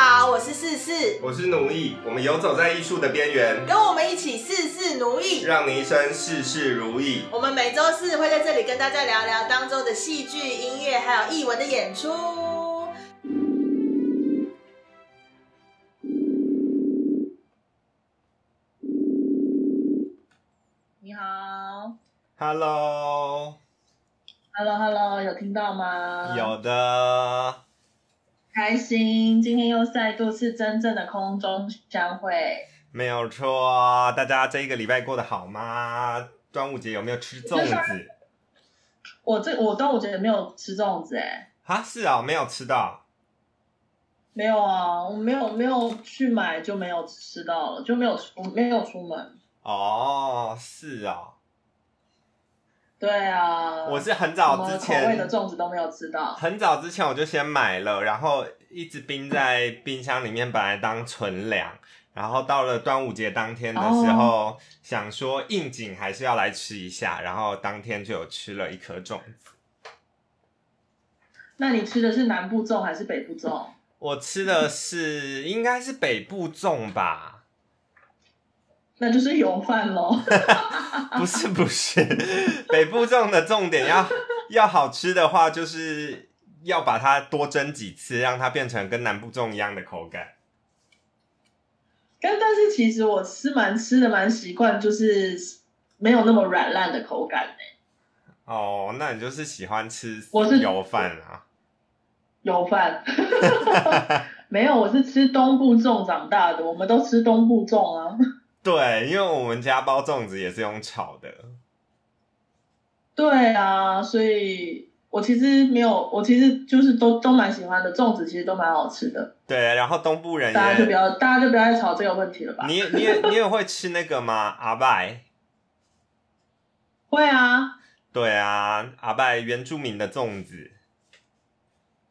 好，我是四四，我是奴役，我们游走在艺术的边缘，跟我们一起事事奴役，让你一生事事如意。我们每周四会在这里跟大家聊聊当周的戏剧、音乐还有艺文的演出。你好 Hello，，Hello Hello，有听到吗？有的，开心，今天又再度是真正的空中相会。没有错。大家这一个礼拜过得好吗？端午节有没有吃粽子？我这我端午节没有吃粽子哎，啊，是啊，没有吃到。没有啊，我没有没有去买就没有吃到了，就没有出没有出门。哦，是啊，对啊，我是很早之什么口味的，粽子都没有吃到。很早之前我就先买了，然后一直冰在冰箱里面，本来当存粮。然后到了端午节当天的时候，想说应景还是要来吃一下，然后当天就有吃了一颗粽子。那你吃的是南部粽还是北部粽？我吃的是应该是北部粽吧？那就是油饭喽。不是不是，北部粽的重点要要好吃的话，就是要把它多蒸几次，让它变成跟南部粽一样的口感。但但是其实我吃蛮吃的蛮习惯，就是没有那么软烂的口感欸哦，那你就是喜欢吃我是油饭啊？油饭。没有，我是吃东部粽长大的，我们都吃东部粽啊。对，因为我们家包粽子也是用炒的。对啊，所以我其实没有，我其实就是都都蛮喜欢的，粽子其实都蛮好吃的。对，然后东部人也，大家就不要，大家就不要再吵这个问题了吧？你也你也你也会吃那个吗？阿拜？会啊，对啊，阿拜原住民的粽子。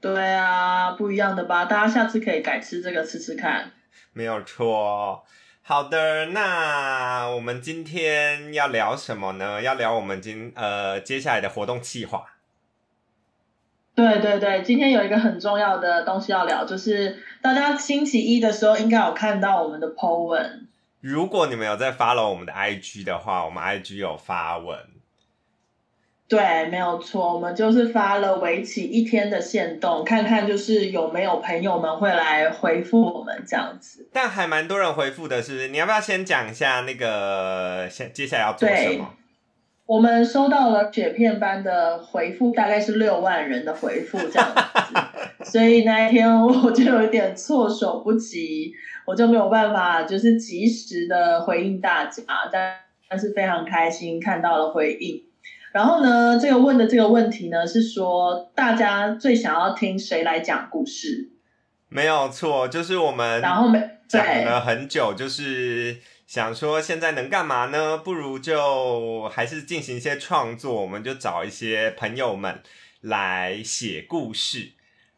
对啊，不一样的吧？大家下次可以改吃这个吃吃看。没有错。好的，那我们今天要聊什么呢？要聊我们今呃接下来的活动计划。对对对，今天有一个很重要的东西要聊，就是大家星期一的时候应该有看到我们的 po 文。如果你们有在 follow 我们的 IG 的话，我们 IG 有发文。对，没有错，我们就是发了为期一天的限动，看看就是有没有朋友们会来回复我们这样子。但还蛮多人回复的，是不是？你要不要先讲一下那个先接下来要做什对么？我们收到了雪片般的回复，大概是六万人的回复这样子，所以那一天我就有一点措手不及，我就没有办法就是及时的回应大家，但但是非常开心看到了回应。然后呢，这个问的这个问题呢是说，大家最想要听谁来讲故事？没有错，就是我们然后没讲了很久，就是想说现在能干嘛呢？不如就还是进行一些创作，我们就找一些朋友们来写故事，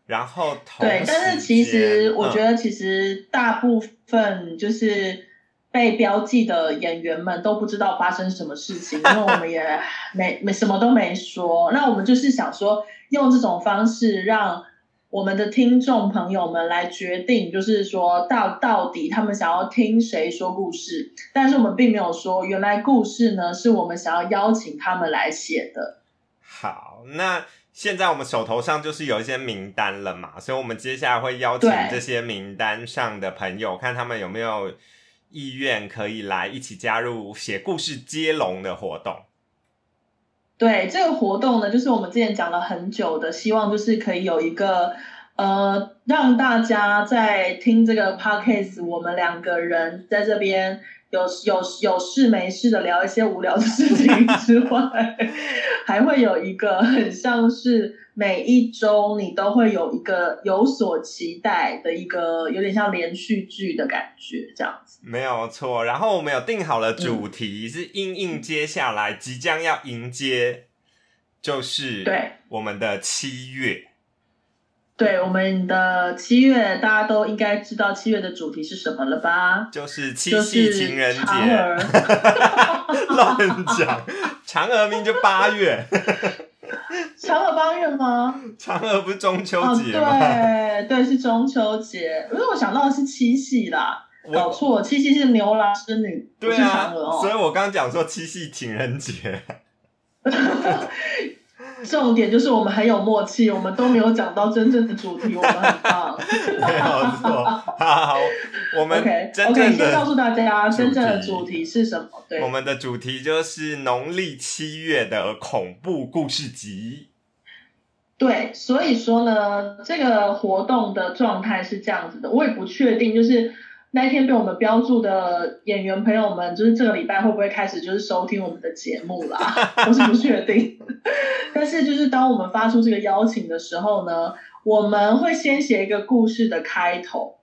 然后同对，但是其实我觉得，得，其实大部分就是被标记的演员们都不知道发生什么事情，因为我们也 没没什么都没说。那我们就是想说，用这种方式让我们的听众朋友们来决定，就是说到到底他们想要听谁说故事。但是我们并没有说，原来故事呢是我们想要邀请他们来写的。好，那现在我们手头上就是有一些名单了嘛，所以我们接下来会邀请这些名单上的朋友，看他们有没有意愿可以来一起加入写故事接龙的活动。对这个活动呢，就是我们之前讲了很久的，希望就是可以有一个呃，让大家在听这个 podcast，我们两个人在这边有有有事没事的聊一些无聊的事情之外，还会有一个很像是每一周你都会有一个有所期待的一个，有点像连续剧的感觉这样子。没有错，然后我们有定好了主嗯题，是应应接下来即将要迎接，就是对我们的七月。对，我们的七月大家都应该知道七月的主题是什么了吧？就是七夕情人节。乱讲，嫦娥明就八月，嫦嫦娥八月吗？嫦娥不是中秋哦，节吗？对对，是中秋节。因为我想到的是七夕啦，搞我错，七夕是牛郎织女，对啊嫦娥，哦。所以我刚刚讲说七夕情人节，重点就是我们很有默契，我们都没有讲到真正的主题，我们很棒。没有错。好，我们 OK 真 OK，先告诉大家主真正的主题是什么？对我，们的主题就是农历七月的恐怖故事集。对，所以说呢，这个活动的状态是这样子的，我也不确定，就是那一天被我们标注的演员朋友们，就是这个礼拜会不会开始就是收听我们的节目啦？我是不确定。但是就是当我们发出这个邀请的时候呢，我们会先写一个故事的开头，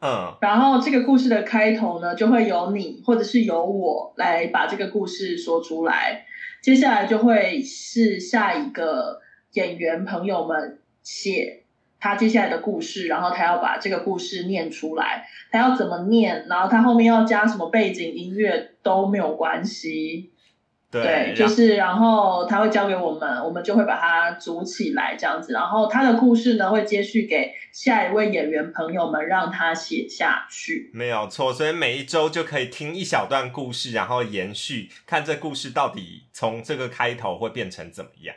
嗯，然后这个故事的开头呢，就会由你或者是由我来把这个故事说出来。接下来就会是下一个演员朋友们写他接下来的故事，然后他要把这个故事念出来，他要怎么念，然后他后面要加什么背景音乐都没有关系。对，就是然后他会交给我们，我们就会把它组起来这样子，然后他的故事呢会接续给下一位演员朋友们，让他写下去。没有错，所以每一周就可以听一小段故事，然后延续看这故事到底从这个开头会变成怎么样。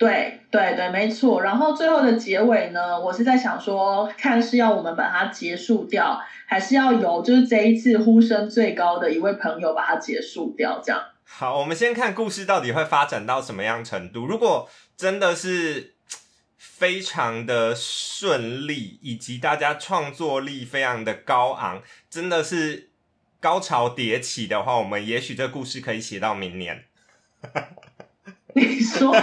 对对对，没错。然后最后的结尾呢，我是在想说，看是要我们把它结束掉，还是要由就是这一次呼声最高的一位朋友把它结束掉，这样。好，我们先看故事到底会发展到什么样程度。如果真的是非常的顺利，以及大家创作力非常的高昂，真的是高潮迭起的话，我们也许这故事可以写到明年。你说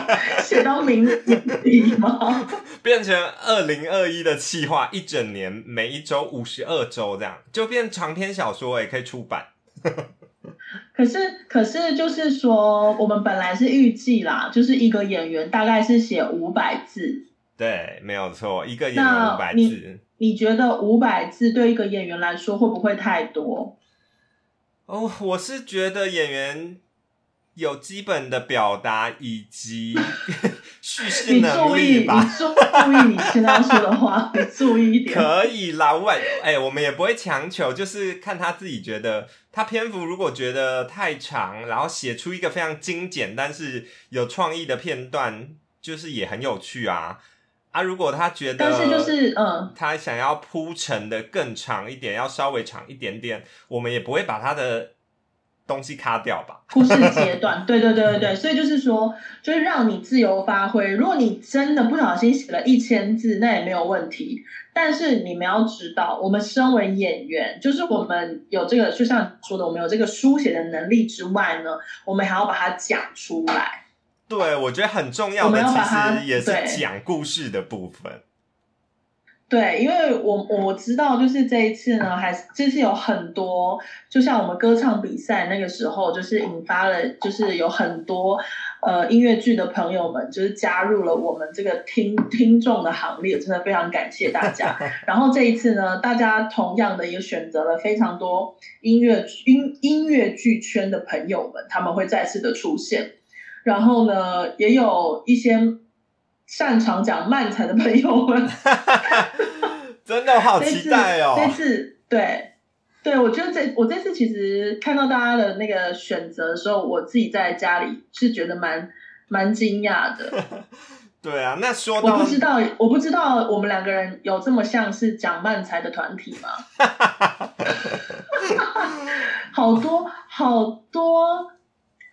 写到明年底吗？变成二零二一的企划，一整年每一周五十二周这样，就变长篇小说也可以出版。可是可是就是说，我们本来是预计啦，就是一个演员大概是写五百字。对，没有错，一个演员五百你字。你觉得五百字对一个演员来说会不会太多？哦，我是觉得演员有基本的表达以及 叙事你能注意，你力吧。注意你现在要说的话，你注意一点。可以啦，五百哎，我们也不会强求，就是看他自己觉得，他篇幅如果觉得太长，然后写出一个非常精简但是有创意的片段，就是也很有趣啊啊！如果他觉得，但是就是嗯，他想要铺陈的更长一点，要稍微长一点点，我们也不会把他的东西卡掉吧？故事阶段，对对对对对，所以就是说，就是让你自由发挥。如果你真的不小心写了一千字，那也没有问题。但是你们要知道，我们身为演员，就是我们有这个，就像说的，我们有这个书写的能力之外呢，我们还要把它讲出来。对，我觉得很重要我们的，其实也是讲故事的部分。对，因为我我知道，就是这一次呢，还是这次有很多，就像我们歌唱比赛那个时候，就是引发了，就是有很多呃音乐剧的朋友们，就是加入了我们这个听听众的行列，真的非常感谢大家。然后这一次呢，大家同样的也选择了非常多音乐音音乐剧圈的朋友们，他们会再次的出现。然后呢，也有一些擅长讲漫才的朋友们。真的好期待哦！这次对对，我觉得这我这次其实看到大家的那个选择的时候，我自己在家里是觉得蛮蛮惊讶的。对啊，那说到我不知道，我不知道我们两个人有这么像是讲漫才的团体吗？好多好多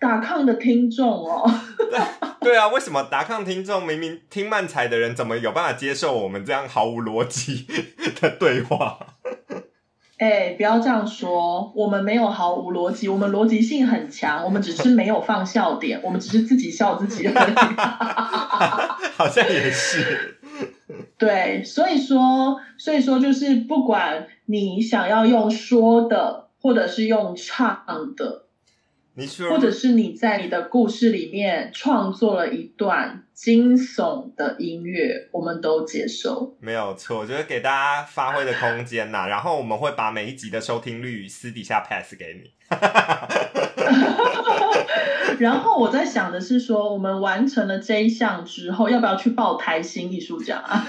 打抗的听众哦。对啊，为什么达康听众明明听漫才的人，怎么有办法接受我们这样毫无逻辑的对话？哎，不要这样说，我们没有毫无逻辑，我们逻辑性很强，我们只是没有放笑点，我们只是自己笑自己而已。好像也是。对，所以说，所以说就是不管你想要用说的，或者是用唱的，你说，或者是你在你的故事里面创作了一段惊悚的音乐，我们都接受。没有错，就是给大家发挥的空间呐。然后我们会把每一集的收听率私底下 pass 给你。然后我在想的是说，我们完成了这一项之后，要不要去报台新艺术奖啊？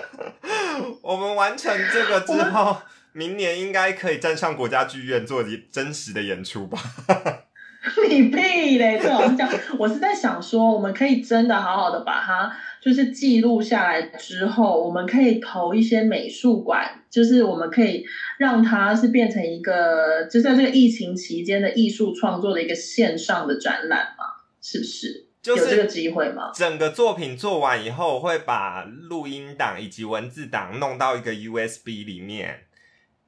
我们完成这个之后，明年应该可以站上国家剧院做真实的演出吧？你屁嘞！这种讲，我是在想说，我们可以真的好好的把它就是记录下来之后，我们可以投一些美术馆，就是我们可以让它是变成一个，就在这个疫情期间的艺术创作的一个线上的展览嘛？是不是？有这个机会吗？整个作品做完以后，会把录音档以及文字档弄到一个 USB 里面。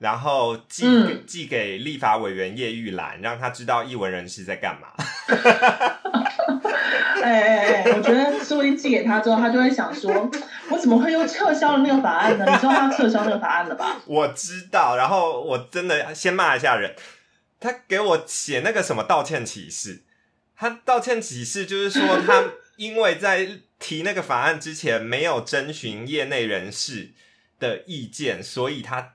然后寄寄给立法委员叶玉兰，让他知道艺文人士在干嘛。哎哎哎，我觉得说不定寄给他之后，他就会想说：我怎么会又撤销了那个法案呢？你知道他撤销那个法案了吧？我知道。然后我真的先骂一下人，他给我写那个什么道歉启事。他道歉启事就是说，他 因为在提那个法案之前没有征询业内人士的意见，所以他。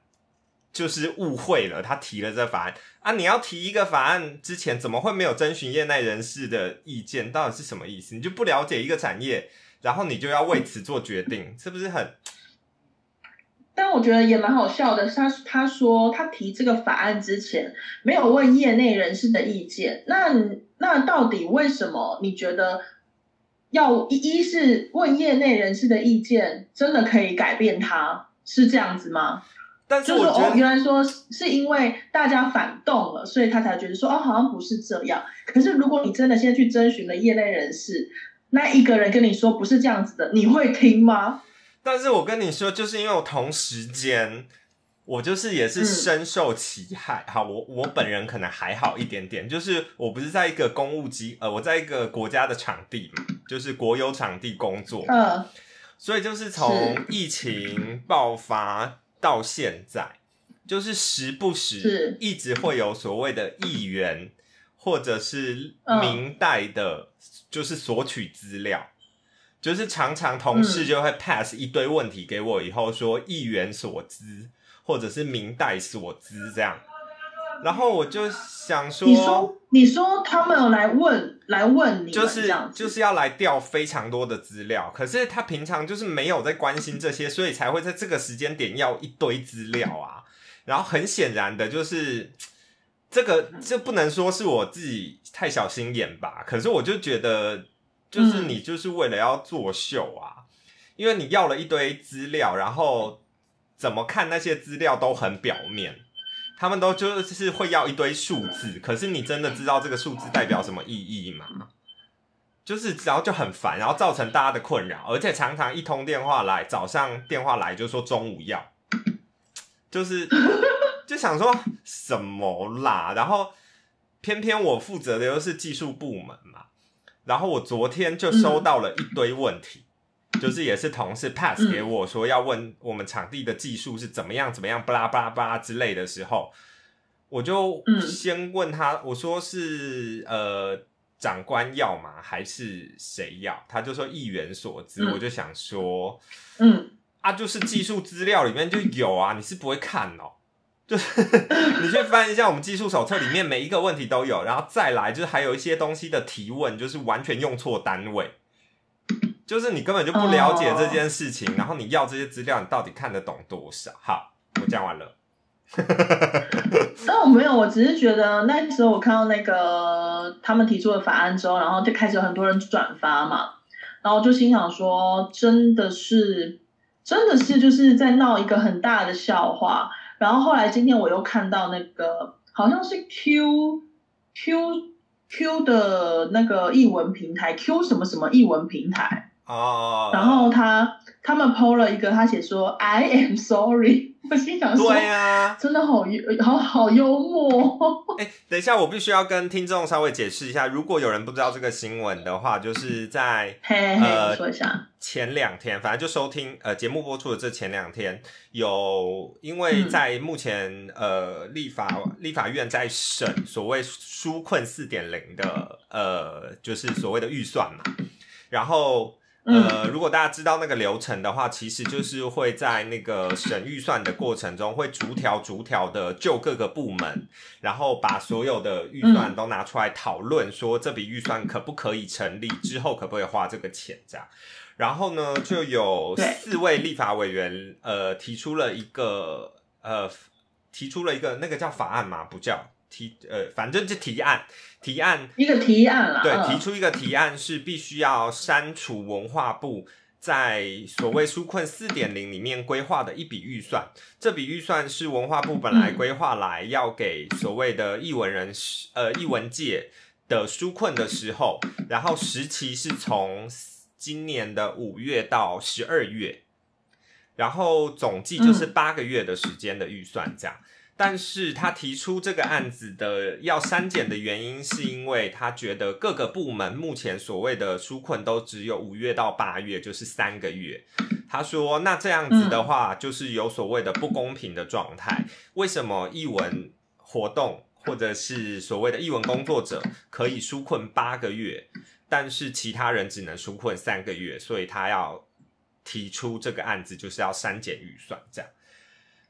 就是误会了，他提了这法案啊！你要提一个法案之前，怎么会没有征询业内人士的意见？到底是什么意思？你就不了解一个产业，然后你就要为此做决定，是不是很？但我觉得也蛮好笑的。他他说他提这个法案之前没有问业内人士的意见，那那到底为什么？你觉得要一一是问业内人士的意见，真的可以改变他？是这样子吗？但是我觉得，原来说是因为大家反动了，所以他才觉得说哦，好像不是这样。可是如果你真的现在去征询了业内人士，那一个人跟你说不是这样子的，你会听吗？但是我跟你说，就是因为我同时间，我就是也是深受其害。好，我我本人可能还好一点点，就是我不是在一个公务机呃，我在一个国家的场地嘛，就是国有场地工作，嗯，所以就是从疫情爆发。到现在，就是时不时一直会有所谓的议员或者是明代的，就是索取资料，就是常常同事就会 pass 一堆问题给我，以后说议员所知或者是明代所知这样。然后我就想说，你说你说他们有来问来问你，就是就是要来调非常多的资料，可是他平常就是没有在关心这些，所以才会在这个时间点要一堆资料啊。然后很显然的就是这个这不能说是我自己太小心眼吧，可是我就觉得就是你就是为了要作秀啊，因为你要了一堆资料，然后怎么看那些资料都很表面。他们都就是会要一堆数字，可是你真的知道这个数字代表什么意义吗？就是然后就很烦，然后造成大家的困扰，而且常常一通电话来，早上电话来就说中午要，就是就想说什么啦，然后偏偏我负责的又是技术部门嘛，然后我昨天就收到了一堆问题。就是也是同事 pass 给我说要问我们场地的技术是怎么样怎么样巴拉巴拉巴拉之类的时候，我就先问他，我说是呃长官要吗？还是谁要？他就说议员所知，我就想说，嗯。啊，就是技术资料里面就有啊，你是不会看哦，就是 你去翻一下我们技术手册里面每一个问题都有，然后再来就是还有一些东西的提问，就是完全用错单位。就是你根本就不了解这件事情，然后你要这些资料，你到底看得懂多少？好，我讲完了。那我没有，我只是觉得那时候我看到那个他们提出的法案之后，然后就开始有很多人转发嘛，然后就心想说，真的是，真的是就是在闹一个很大的笑话。然后后来今天我又看到那个好像是 Q Q Q 的那个译文平台，Q 什么什么译文平台。哦，然后他他们 PO 了一个，他写说 I am sorry，我心想说，对呀，真的好幽好好幽默。哎，等一下，我必须要跟听众稍微解释一下，如果有人不知道这个新闻的话，就是在呃说一下。前两天，反正就收听呃节目播出的这前两天，有因为在目前呃立法立法院在审所谓纾困四点零的呃就是所谓的预算嘛，然后。呃，如果大家知道那个流程的话，其实就是会在那个审预算的过程中，会逐条逐条的就各个部门，然后把所有的预算都拿出来讨论，说这笔预算可不可以成立，之后可不可以花这个钱这样。然后呢，就有四位立法委员呃提出了一个呃提出了一个那个叫法案嘛，不叫。提呃，反正就提案，提案一个提案啦。对，提出一个提案是必须要删除文化部在所谓纾困四点零里面规划的一笔预算。这笔预算是文化部本来规划来要给所谓的译文人士呃译文界的纾困的时候，然后时期是从今年的五月到十二月，然后总计就是八个月的时间的预算这样。但是他提出这个案子的要删减的原因，是因为他觉得各个部门目前所谓的纾困都只有五月到八月，就是三个月。他说，那这样子的话，就是有所谓的不公平的状态。为什么译文活动或者是所谓的译文工作者可以纾困八个月，但是其他人只能纾困三个月？所以他要提出这个案子，就是要删减预算这样。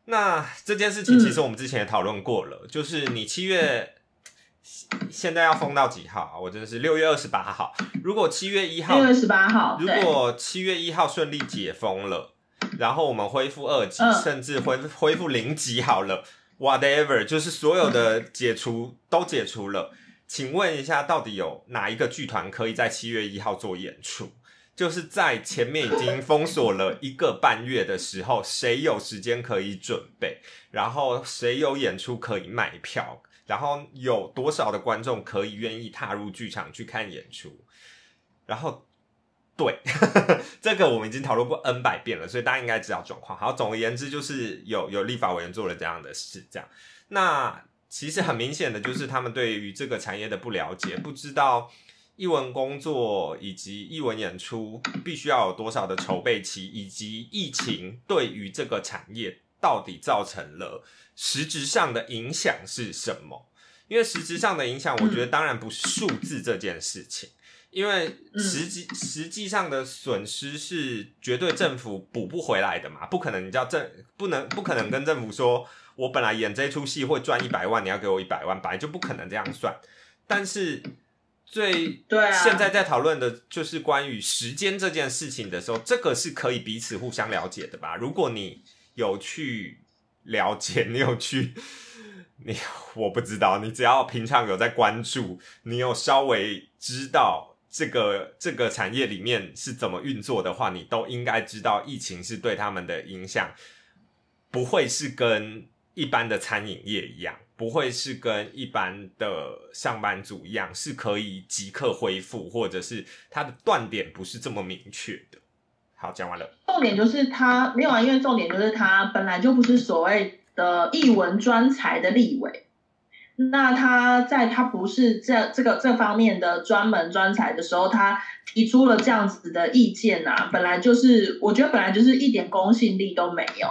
那这件事情其实我们之前也讨论过了，就是你七月现在要封到几号啊？我真的是六月二十八号。如果七月一号，六月十八号，如果七月一号顺利解封了，然后我们恢复二级，甚至恢恢复零级好了，whatever，就是所有的解除都解除了。请问一下，到底有哪一个剧团可以在七月一号做演出？就是在前面已经封锁了一个半月的时候，谁有时间可以准备？然后谁有演出可以卖票？然后有多少的观众可以愿意踏入剧场去看演出？然后，对 这个我们已经讨论过 N 百遍了，所以大家应该知道状况。好，总而言之，就是有有立法委员做了这样的事，这样。那其实很明显的就是他们对于这个产业的不了解，不知道。译文工作以及译文演出必须要有多少的筹备期，以及疫情对于这个产业到底造成了实质上的影响是什么？因为实质上的影响，我觉得当然不是数字这件事情，因为实际实际上的损失是绝对政府补不回来的嘛，不可能你叫政不能不可能跟政府说，我本来演这出戏会赚一百万，你要给我一百万，本来就不可能这样算，但是。最对现在在讨论的就是关于时间这件事情的时候，这个是可以彼此互相了解的吧？如果你有去了解，你有去，你我不知道，你只要平常有在关注，你有稍微知道这个这个产业里面是怎么运作的话，你都应该知道疫情是对他们的影响，不会是跟一般的餐饮业一样。不会是跟一般的上班族一样，是可以即刻恢复，或者是它的断点不是这么明确的。好，讲完了。重点就是他没有啊，因为重点就是他本来就不是所谓的译文专才的立委，那他在他不是这这个这方面的专门专才的时候，他提出了这样子的意见啊，本来就是我觉得本来就是一点公信力都没有。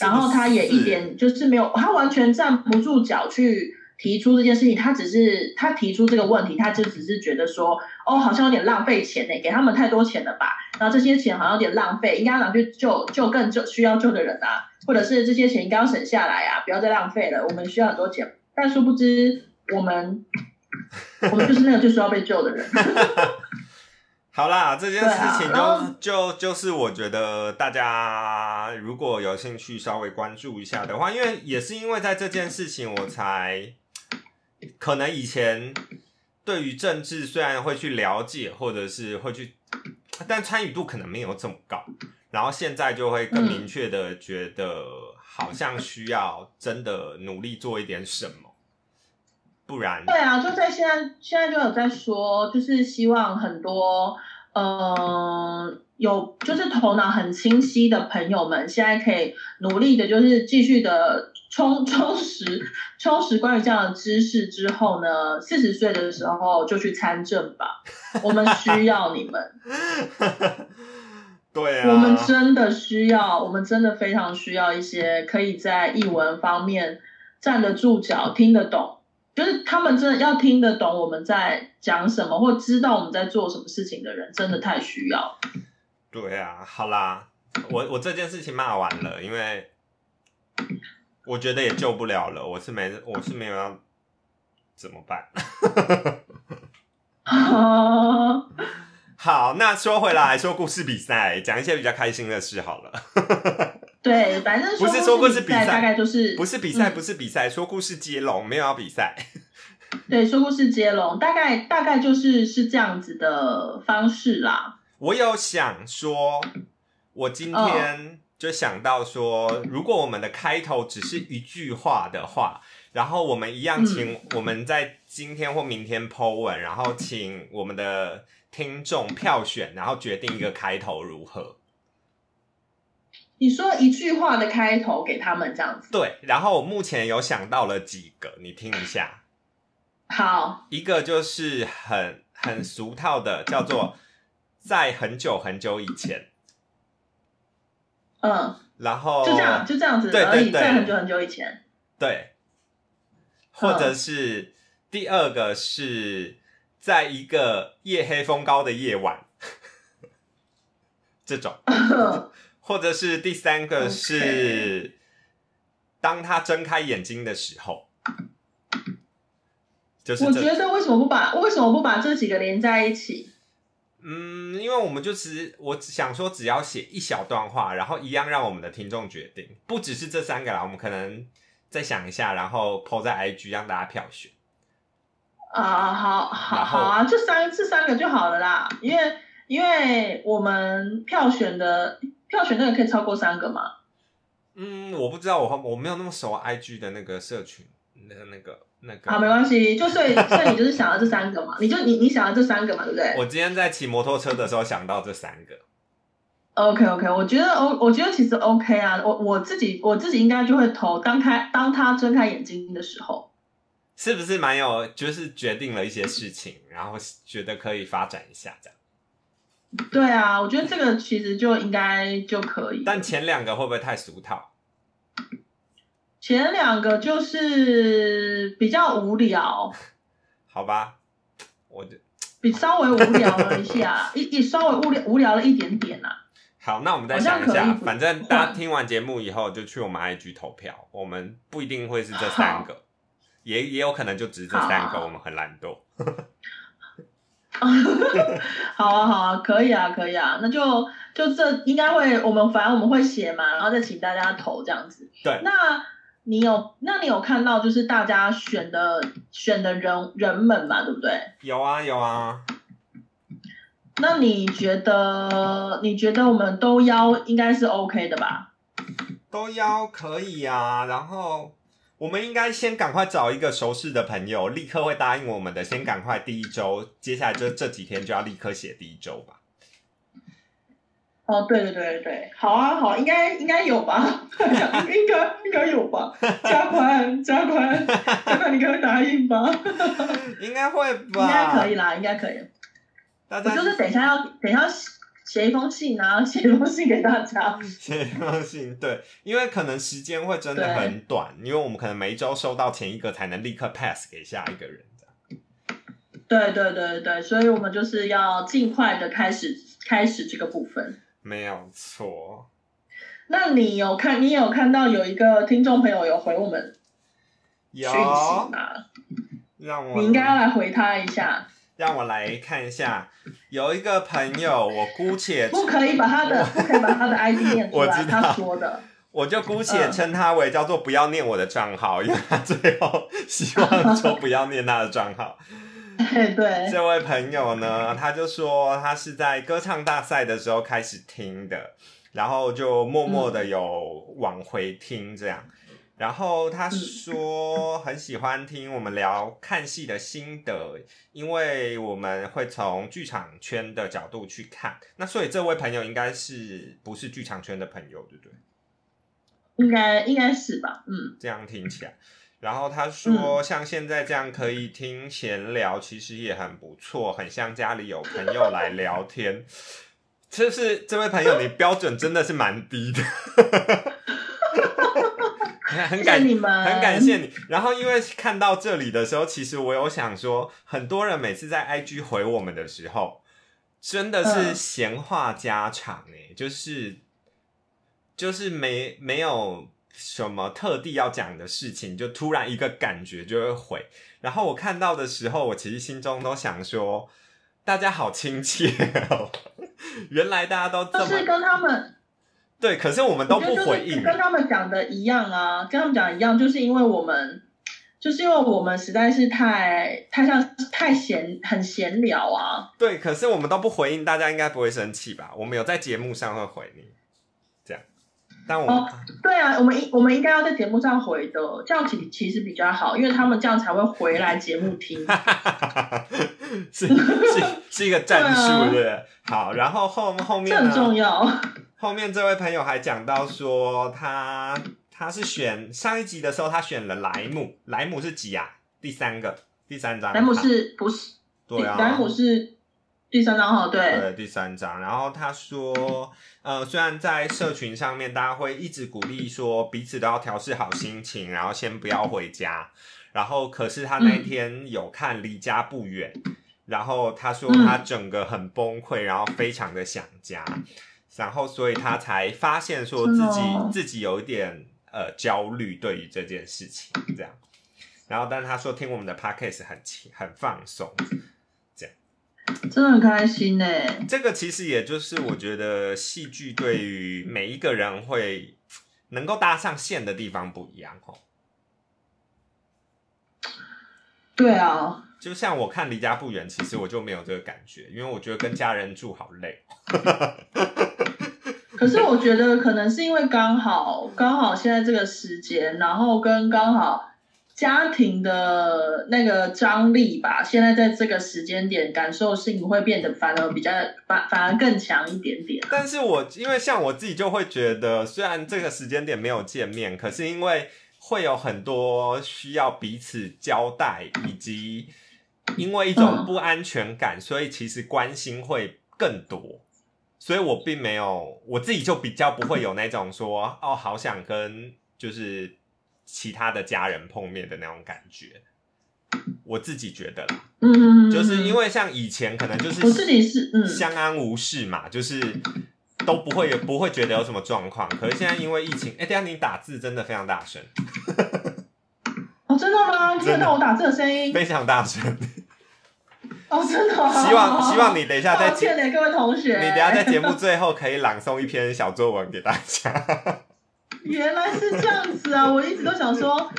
然后他也一点就是没有，他完全站不住脚去提出这件事情。他只是他提出这个问题，他就只是觉得说，哦，好像有点浪费钱呢，给他们太多钱了吧？然后这些钱好像有点浪费，应该拿去救救更救需要救的人啊，或者是这些钱应该要省下来啊，不要再浪费了。我们需要很多钱，但殊不知我们我们就是那个最需要被救的人。好啦，这件事情就就就是我觉得大家如果有兴趣稍微关注一下的话，因为也是因为在这件事情，我才可能以前对于政治虽然会去了解，或者是会去，但参与度可能没有这么高，然后现在就会更明确的觉得，好像需要真的努力做一点什么。不然，对啊，就在现在，现在就有在说，就是希望很多，呃，有就是头脑很清晰的朋友们，现在可以努力的，就是继续的充 充实充实关于这样的知识之后呢，四十岁的时候就去参政吧，我们需要你们，对啊，我们真的需要，我们真的非常需要一些可以在译文方面站得住脚、听得懂。就是他们真的要听得懂我们在讲什么，或知道我们在做什么事情的人，真的太需要。对啊，好啦，我我这件事情骂完了，因为我觉得也救不了了，我是没我是没有要怎么办。好，那说回来说故事比赛，讲一些比较开心的事好了。对，反正不是说故事比赛，大概就是不是比赛，嗯不是比赛，说故事接龙，没有要比赛。对说故事接龙，大概大概就是是这样子的方式啦。我有想说，我今天就想到说，如果我们的开头只是一句话的话，然后我们一样请我们在今天或明天 Po 文，然后请我们的听众票选，然后决定一个开头如何？你说一句话的开头给他们这样子，对，然后我目前有想到了几个，你听一下。好，一个就是很很俗套的，叫做在很久很久以前，嗯，然后就这样，就这样子对对，对。在很久很久以前。对，或者是第二个是在一个夜黑风高的夜晚，这种，或者是第三个是当他睁开眼睛的时候，就是我觉得为什么不把为什么不把这几个连在一起？嗯，因为我们就只我只想说，只要写一小段话，然后一样让我们的听众决定，不只是这三个啦，我们可能再想一下，然后 PO 在 IG 让大家票选。啊，好好好啊，这三这三个就好了啦，因为因为我们票选的票选那个可以超过三个吗。嗯，我不知道，我我没有那么熟 IG 的那个社群那那个那个。好，没关系，就所以 所以你就是想要这三个嘛，你就你你想要这三个嘛，对不对我今天在骑摩托车的时候想到这三个，？OK OK，我觉得 O 我觉得其实 OK 啊，我我自己我自己应该就会投当开当他睁开眼睛的时候。是不是蛮有？就是决定了一些事情，然后觉得可以发展一下这样。对啊，我觉得这个其实就应该就可以。但前两个会不会太俗套？前两个就是比较无聊，好吧，我就比稍微无聊了一下，一一稍微无聊无聊了一点点啊。好，那我们再想一下，反正大家听完节目以后就去我们 IG 投票，我们不一定会是这三个，也也有可能就只是这三个，我们很懒惰。好啊，好啊，可以啊，可以啊，那就就这应该会，我们反正我们会写嘛，然后再请大家投这样子。对那你有，那你有看到就是大家选的选的人人们嘛，对不对？有啊有啊，那你觉得你觉得我们都邀应该是 OK 的吧？都邀可以啊。然后我们应该先赶快找一个熟识的朋友，立刻会答应我们的，先赶快第一周，接下来这这几天就要立刻写第一周吧。哦，对对对对对，好啊，好，应该应该有吧，应 该应该有吧，加宽加宽加宽，你可以答应吧？应该会吧？应该可以啦，应该可以。大家我就是等一下要等一下写一封信啊，写一封信给大家。写一封信，对，因为可能时间会真的很短，因为我们可能每一周收到前一个才能立刻 pass 给下一个人。对对对对，所以我们就是要尽快的开始开始这个部分。没有错。那你有看，你有看到有一个听众朋友有回我们讯有，息吗？让我你应该要来回他一下，让我来看一下，有一个朋友，我姑且不可以把他的不可以把他的 ID 念出来，我知道他说的。我就姑且嗯称他为叫做不要念我的账号，因为他最后希望说不要念他的账号。对 对，这位朋友呢，他就说他是在歌唱大赛的时候开始听的，然后就默默的有往回听这样。然后他说很喜欢听我们聊看戏的心得，因为我们会从剧场圈的角度去看。那所以这位朋友应该是不是剧场圈的朋友，对不对？应该应该是吧？嗯，这样听起来。然后他说，像现在这样可以听闲聊，其实也很不错，很像家里有朋友来聊天。就是这位朋友，你标准真的是蛮低的，很感你们，很感谢你。然后因为看到这里的时候，其实我有想说，很多人每次在 IG 回我们的时候，真的是闲话家常哎，就是就是没没有什么特地要讲的事情，就突然一个感觉就会回。然后我看到的时候，我其实心中都想说，大家好亲切哦，原来大家都这么跟他们。对，可是我们都不回应，跟他们讲的一样啊，跟他们讲一样，就是因为我们，就是因为我们实在是太太像太闲，很闲聊啊。对，可是我们都不回应，大家应该不会生气吧？我们有在节目上会回你，这样。但我哦，对啊，我们应我们应该要在节目上回的，这样其其实比较好，因为他们这样才会回来节目听。是是是一个战术，对不对？好，然后后后面很重要。后面这位朋友还讲到说，他他是选上一集的时候，他选了莱姆，莱姆是几啊？第三个，第三张。莱姆是不是？对啊，莱姆是第三张号，对。对，第三张。然后他说，呃，虽然在社群上面，大家会一直鼓励说彼此都要调试好心情，然后先不要回家。然后，可是他那天有看离家不远，然后他说他整个很崩溃，然后非常的想家。然后，所以他才发现说自己自己有一点呃焦虑对于这件事情这样。然后，但他说听我们的 podcast 很很放松，真的很开心呢。这个其实也就是我觉得戏剧对于每一个人会能够搭上线的地方不一样哦。对啊。就像我看离家不远，其实我就没有这个感觉，因为我觉得跟家人住好累。可是我觉得可能是因为刚好刚好现在这个时间，然后跟刚好家庭的那个张力吧，现在在这个时间点感受性会变得反而比较反反而更强一点点。但是我因为像我自己就会觉得，虽然这个时间点没有见面，可是因为会有很多需要彼此交代以及。因为一种不安全感，所以其实关心会更多，所以我并没有我自己就比较不会有那种说哦，好想跟就是其他的家人碰面的那种感觉。我自己觉得啦，嗯，就是因为像以前可能就是我自己是嗯相安无事嘛，就是都不会不会觉得有什么状况。可是现在因为疫情，哎，等下你打字真的非常大声。哦，真的吗？听得到我打字的声音？非常大声。哦，真的。希望希望你等一下在各位同学，你等下在节目最后可以朗诵一篇小作文给大家。原来是这样子啊！我一直都想说，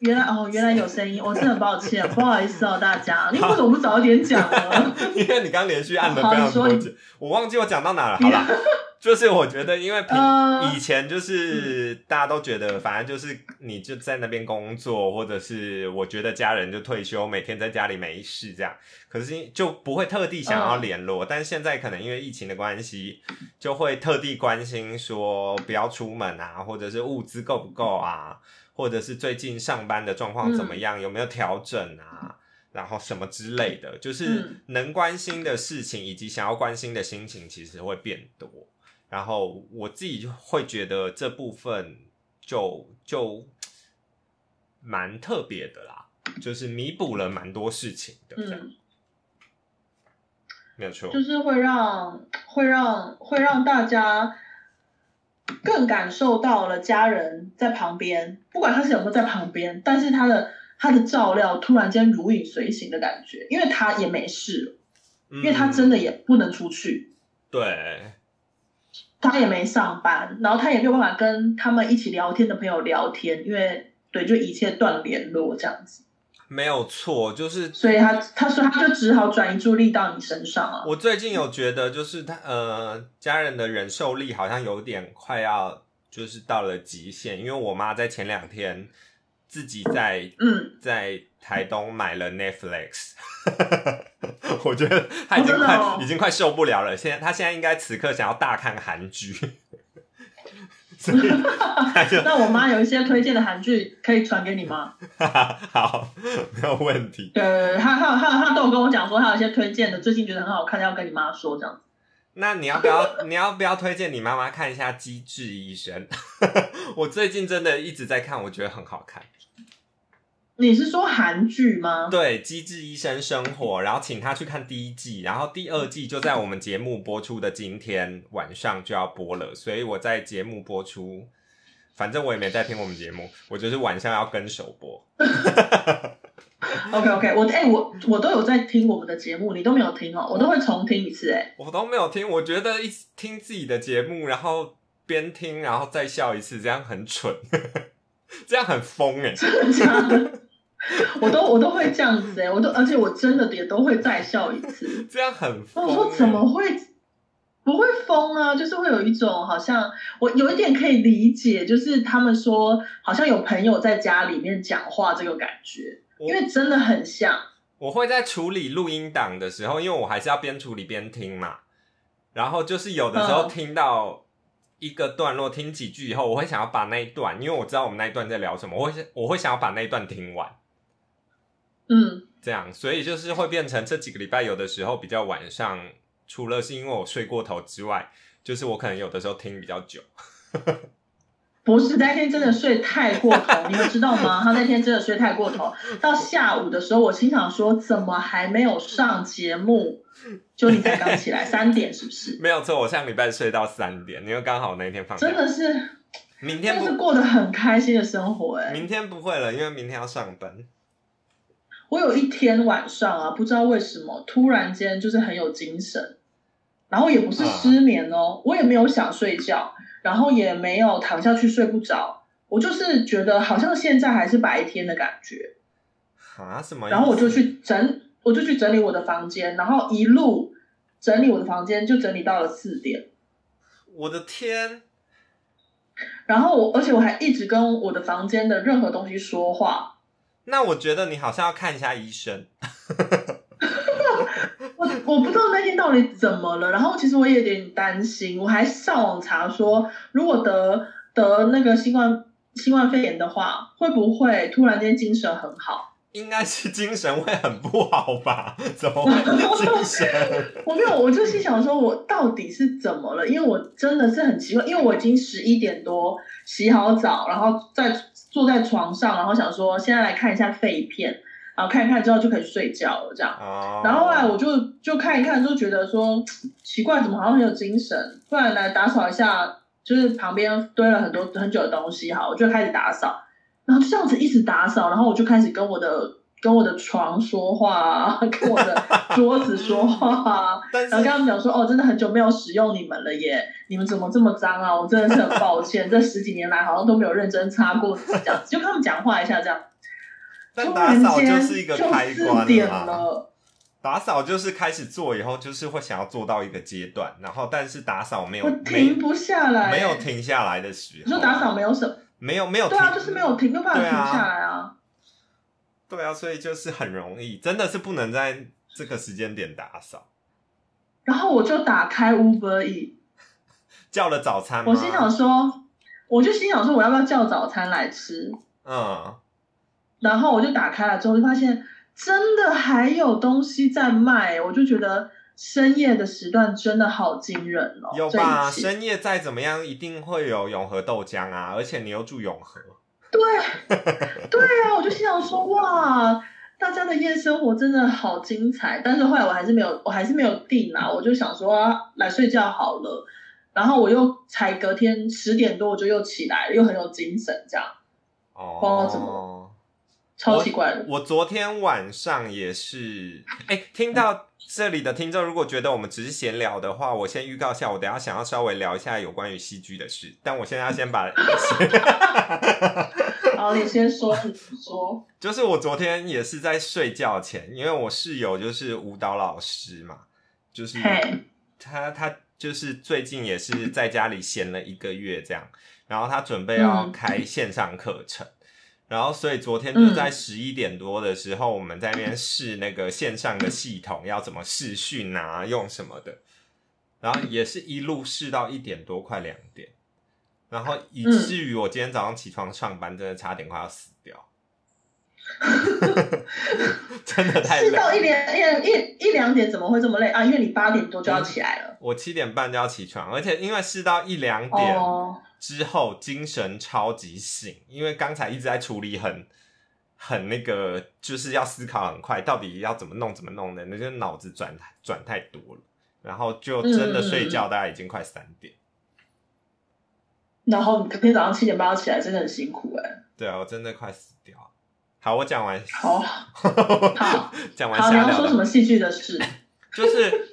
原来哦，原来有声音，我真的很抱歉，不好意思哦，大家，你为什么不早一点讲呢？因为你刚连续按了非常多次，我忘记我讲到哪了，好了。就是我觉得，因为平以前就是大家都觉得，反正就是你就在那边工作，或者是我觉得家人就退休，每天在家里没事这样，可是就不会特地想要联络。但现在可能因为疫情的关系，就会特地关心说不要出门啊，或者是物资够不够啊，或者是最近上班的状况怎么样，有没有调整啊，然后什么之类的，就是能关心的事情以及想要关心的心情，其实会变多。然后我自己就会觉得这部分就就蛮特别的啦，就是弥补了蛮多事情的，这样没有错，就是会让会让会让大家更感受到了家人在旁边，不管他是有没有在旁边，但是他的他的照料突然间如影随形的感觉，因为他也没事，因为他真的也不能出去，对。他也没上班，然后他也没有办法跟他们一起聊天的朋友聊天，因为对，就一切断联络这样子。没有错，就是，所以他他说他就只好转移注意力到你身上啊。我最近有觉得，就是他呃，家人的忍受力好像有点快要就是到了极限，因为我妈在前两天自己在嗯在台东买了 Netflix。我觉得 他已经快已经快受不了了。现在他现在应该此刻想要大看韩剧。那我妈有一些推荐的韩剧可以传给你吗？好，没有问题。对，他他他他都有跟我讲说，他有一些推荐的，最近觉得很好看，要跟你妈说这样。那你要不要你要不要推荐你妈妈看一下《机智医生》？我最近真的一直在看，我觉得很好看。你是说韩剧吗？对，《机智医生生活》，然后请他去看第一季，然后第二季就在我们节目播出的今天晚上就要播了，所以我在节目播出，反正我也没在听我们节目，我就是晚上要跟首播。OK OK，我哎、我我都有在听我们的节目，你都没有听哦，我都会重听一次哎。我都没有听，我觉得一听自己的节目，然后边听然后再笑一次，这样很蠢，这样很疯哎。真的？我都我都会这样子哎，我都而且我真的也都会再笑一次。这样很我说怎么会不会疯啊？就是会有一种好像我有一点可以理解，就是他们说好像有朋友在家里面讲话这个感觉，因为真的很像。我会在处理录音档的时候，因为我还是要边处理边听嘛。然后就是有的时候嗯听到一个段落，听几句以后，我会想要把那一段，因为我知道我们那一段在聊什么，我会我会想要把那一段听完。嗯，这样，所以就是会变成这几个礼拜有的时候比较晚上，除了是因为我睡过头之外，就是我可能有的时候听比较久。不是那天真的睡太过头，你们知道吗？他那天真的睡太过头，到下午的时候，我心想说，怎么还没有上节目？就你才刚起来，三点是不是？没有错，我上礼拜睡到三点，因为刚好那一天放假。真的是，明天不，真的是过得很开心的生活哎、明天不会了，因为明天要上班。我有一天晚上啊，不知道为什么突然间就是很有精神，然后也不是失眠哦，我也没有想睡觉，然后也没有躺下去睡不着，我就是觉得好像现在还是白天的感觉，啊？什么？然后我就去整，我就去整理我的房间，然后一路整理我的房间，就整理到了四点，我的天，然后我而且我还一直跟我的房间的任何东西说话，那我觉得你好像要看一下医生。我我不知道那天到底怎么了，然后其实我也有点担心，我还上网查说，如果得得那个新冠新冠肺炎的话，会不会突然间精神很好？应该是精神会很不好吧？怎么会 精神？我没有，我就心想说，我到底是怎么了？因为我真的是很奇怪，因为我已经十一点多洗好澡，然后在坐在床上，然后想说现在来看一下肺片，然后看一看之后就可以睡觉了，这样。哦，然后后来我就就看一看，就觉得说奇怪，怎么好像很有精神？不然来打扫一下，就是旁边堆了很多很久的东西，好，我就开始打扫，然后就这样子一直打扫，然后我就开始跟我的跟我的床说话啊，跟我的桌子说话啊，然后跟他们讲说，哦，真的很久没有使用你们了耶，你们怎么这么脏啊？我真的是很抱歉，这十几年来好像都没有认真擦过纸，这样子就跟他们讲话一下，这样。但打扫就是一个开关。了。打扫就是开始做以后，就是会想要做到一个阶段，然后但是打扫没有停不下来，没有。停下来的时候。你说打扫没有什么？没有没有停，对啊，就是没有停，没有办法停下来啊。对啊，所以就是很容易，真的是不能在这个时间点打扫。然后我就打开 Uber E，叫了早餐？我心想说，我就心想说，我要不要叫早餐来吃？嗯，然后我就打开了之后，就发现真的还有东西在卖，我就觉得深夜的时段真的好惊人哦。有吧？深夜再怎么样，一定会有永和豆浆啊，而且你又住永和，对对啊，我就心想说，哇，大家的夜生活真的好精彩。但是后来我还是没有，我还是没有定啊，我就想说、啊来睡觉好了。然后我又才隔天十点多我就又起来了，又很有精神，这样不知道怎哦。超奇怪的。我昨天晚上也是，哎、听到这里的听众，如果觉得我们只是闲聊的话，我先预告一下，我等下想要稍微聊一下有关于戏剧的事，但我现在要先把，好，你先说，你说。就是我昨天也是在睡觉前，因为我室友就是舞蹈老师嘛，就是嘿，他他就是最近也是在家里闲了一个月这样，然后他准备要嗯开线上课程，然后所以昨天就在嗯十一点多的时候，我们在那边试那个线上的系统要怎么视讯啊，用什么的，然后也是一路试到一点多快两点，然后以嗯至于我今天早上起床上班，真的差点快要死掉。真的太累。是到一两一一一两点怎么会这么累啊？因为你八点多就要起来了。我七点半就要起床，而且因为试到一两点哦，之后，精神超级醒，因为刚才一直在处理很很那个，就是要思考很快，到底要怎么弄怎么弄的，那就脑子转转太多了，然后就真的睡觉，大概已经快三点。然后你隔天早上七点半要起来，真的很辛苦哎、对啊，我真的快死掉了。好，我讲完，好好好，你讲完瞎聊的，要说什么戏剧的事？就是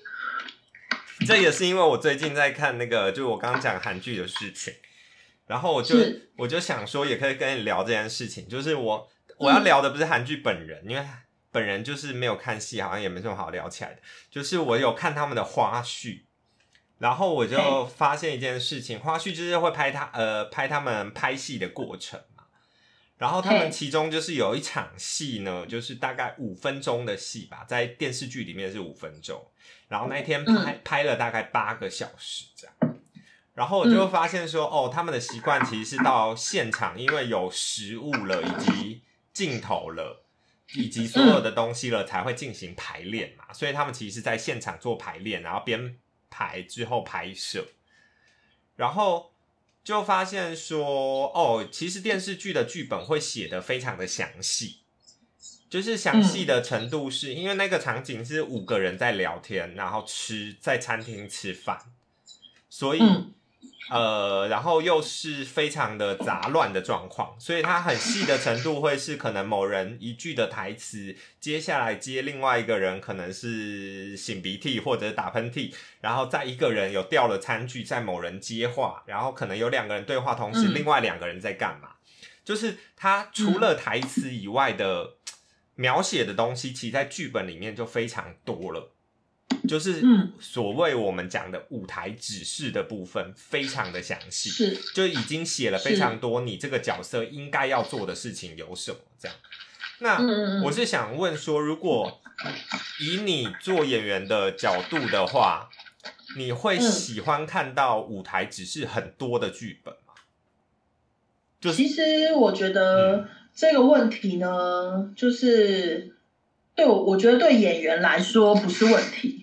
这也是因为我最近在看那个，就我刚刚讲韩剧的事情，然后我就我就想说，也可以跟你聊这件事情，就是我我要聊的不是韩剧本人，因为本人就是没有看戏，好像也没什么好聊起来的，就是我有看他们的花絮。然后我就嘿发现一件事情，花絮就是会拍他呃拍他们拍戏的过程嘛。然后他们其中就是有一场戏呢，就是大概五分钟的戏吧，在电视剧里面是五分钟。然后那一天拍、拍了大概八个小时这样。然后我就发现说，哦，他们的习惯其实是到现场，因为有食物了，以及镜头了，以及所有的东西了，才会进行排练嘛。所以他们其实是在现场做排练，然后编排之后拍摄，然后就发现说，哦，其实电视剧的剧本会写的非常的详细。就是详细的程度是，因为那个场景是五个人在聊天，然后吃在餐厅吃饭，所以、嗯呃，然后又是非常的杂乱的状况，所以它很细的程度会是可能某人一句的台词，接下来接另外一个人可能是擤鼻涕或者打喷嚏，然后再一个人有掉了餐具，在某人接话，然后可能有两个人对话，同时嗯另外两个人在干嘛？就是它除了台词以外的 描写的东西，其实在剧本里面就非常多了。就是嗯。所谓我们讲的舞台指示的部分，非常的详细，是。就已经写了非常多你这个角色应该要做的事情有什么这样。那我是想问说，如果以你做演员的角度的话，你会嗯。喜欢看到舞台指示很多的剧本吗？就是其实我觉得这个问题呢，就是对我，我觉得对演员来说不是问题，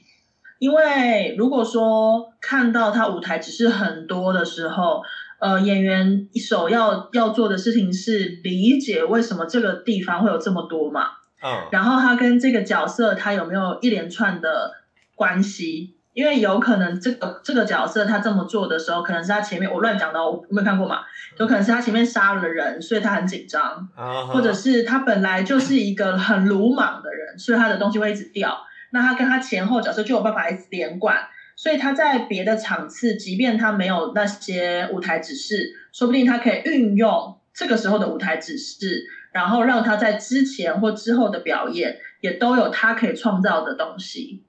因为如果说看到他舞台只是很多的时候，呃，演员首要要做的事情是理解为什么这个地方会有这么多嘛，嗯。然后他跟这个角色他有没有一连串的关系？因为有可能这个这个角色他这么做的时候，可能是他前面我乱讲的哦，我没有看过嘛，有可能是他前面杀了人，所以他很紧张，啊，或者是他本来就是一个很鲁莽的人，所以他的东西会一直掉。那他跟他前后角色就有办法一直连贯，所以他在别的场次，即便他没有那些舞台指示，说不定他可以运用这个时候的舞台指示，然后让他在之前或之后的表演也都有他可以创造的东西。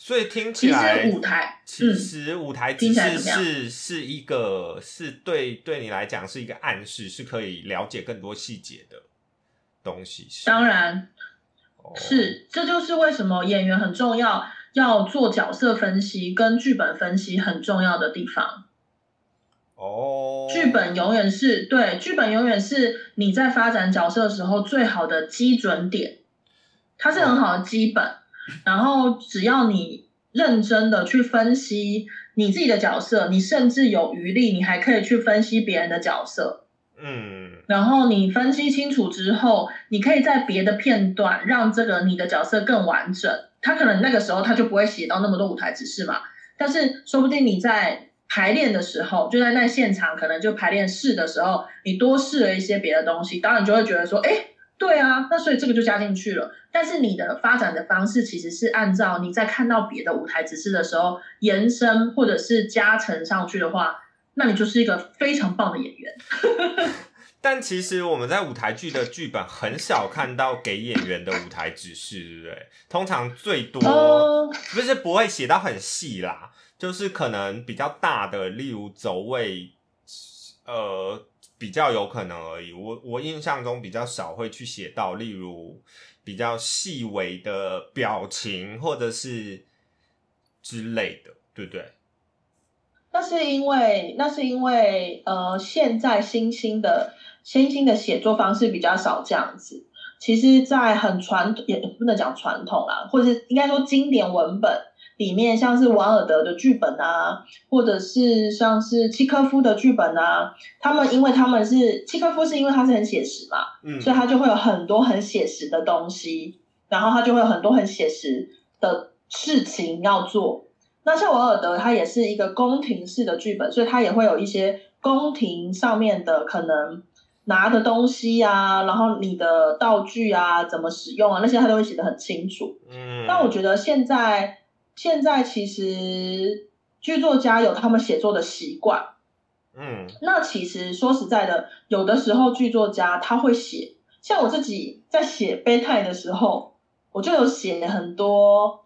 所以听起其来实舞台，其嗯，实舞台指听起来示怎么样是是一个是对对你来讲是一个暗示，是可以了解更多细节的东西。是当然哦是，这就是为什么演员很重要，要做角色分析跟剧本分析很重要的地方。哦，剧本永远是对，剧本永远是你在发展角色的时候最好的基准点，它是很好的基本。然后只要你认真的去分析你自己的角色，你甚至有余力，你还可以去分析别人的角色。嗯然后你分析清楚之后，你可以在别的片段让这个你的角色更完整。他可能那个时候他就不会写到那么多舞台指示嘛，但是说不定你在排练的时候，就在那现场可能就排练试的时候，你多试了一些别的东西，当然就会觉得说，哎，对啊，那所以这个就加进去了。但是你的发展的方式其实是按照你在看到别的舞台指示的时候延伸或者是加成上去的话，那你就是一个非常棒的演员。但其实我们在舞台剧的剧本很少看到给演员的舞台指示，对不对？通常最多、哦不是不会写到很细啦，就是可能比较大的，例如走位，呃，比较有可能而已。我我印象中比较少会去写到，例如比较细微的表情或者是之类的，对不对？那是因为，那是因为，呃，现在新兴的新兴的写作方式比较少这样子，其实，在很传也不能讲传统啦，或者是应该说经典文本里面，像是王尔德的剧本啊，或者是像是契科夫的剧本啊，他们因为他们是契科夫，是因为他是很写实嘛，嗯，所以他就会有很多很写实的东西，然后他就会有很多很写实的事情要做。那像王尔德，他也是一个宫廷式的剧本，所以他也会有一些宫廷上面的可能拿的东西啊，然后你的道具啊怎么使用啊，那些他都会写的很清楚。嗯，但我觉得现在现在其实剧作家有他们写作的习惯，嗯那其实说实在的，有的时候剧作家他会写，像我自己在写《悲态》的时候，我就有写很多，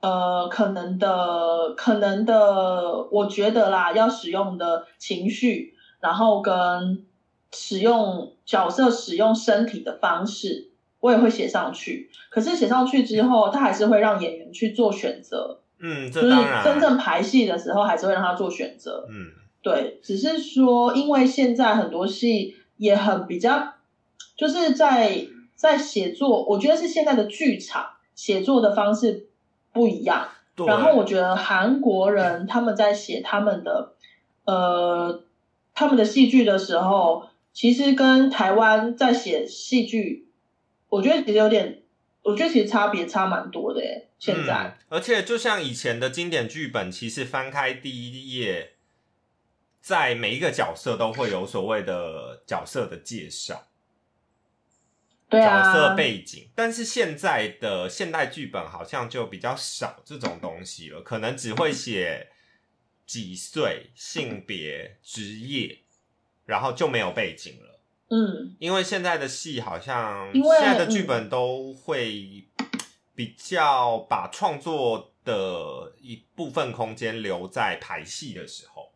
呃，可能的、可能的，我觉得啦，要使用的情绪，然后跟使用角色使用身体的方式，我也会写上去。可是写上去之后，他还是会让演员去做选择，嗯，就是这当然，真正排戏的时候，还是会让他做选择。嗯对，只是说，因为现在很多戏也很比较，就是在在写作，我觉得是现在的剧场写作的方式不一样。对，然后我觉得韩国人他们在写他们的呃他们的戏剧的时候，其实跟台湾在写戏剧，我觉得其实有点，我觉得其实差别差蛮多的耶。现在，嗯，而且就像以前的经典剧本，其实翻开第一页，在每一个角色都会有所谓的角色的介绍。角色背景，但是现在的现代剧本好像就比较少这种东西了，可能只会写几岁、性别、职业，然后就没有背景了。嗯，因为现在的戏好像，现在的剧本都会比较把创作的一部分空间留在排戏的时候，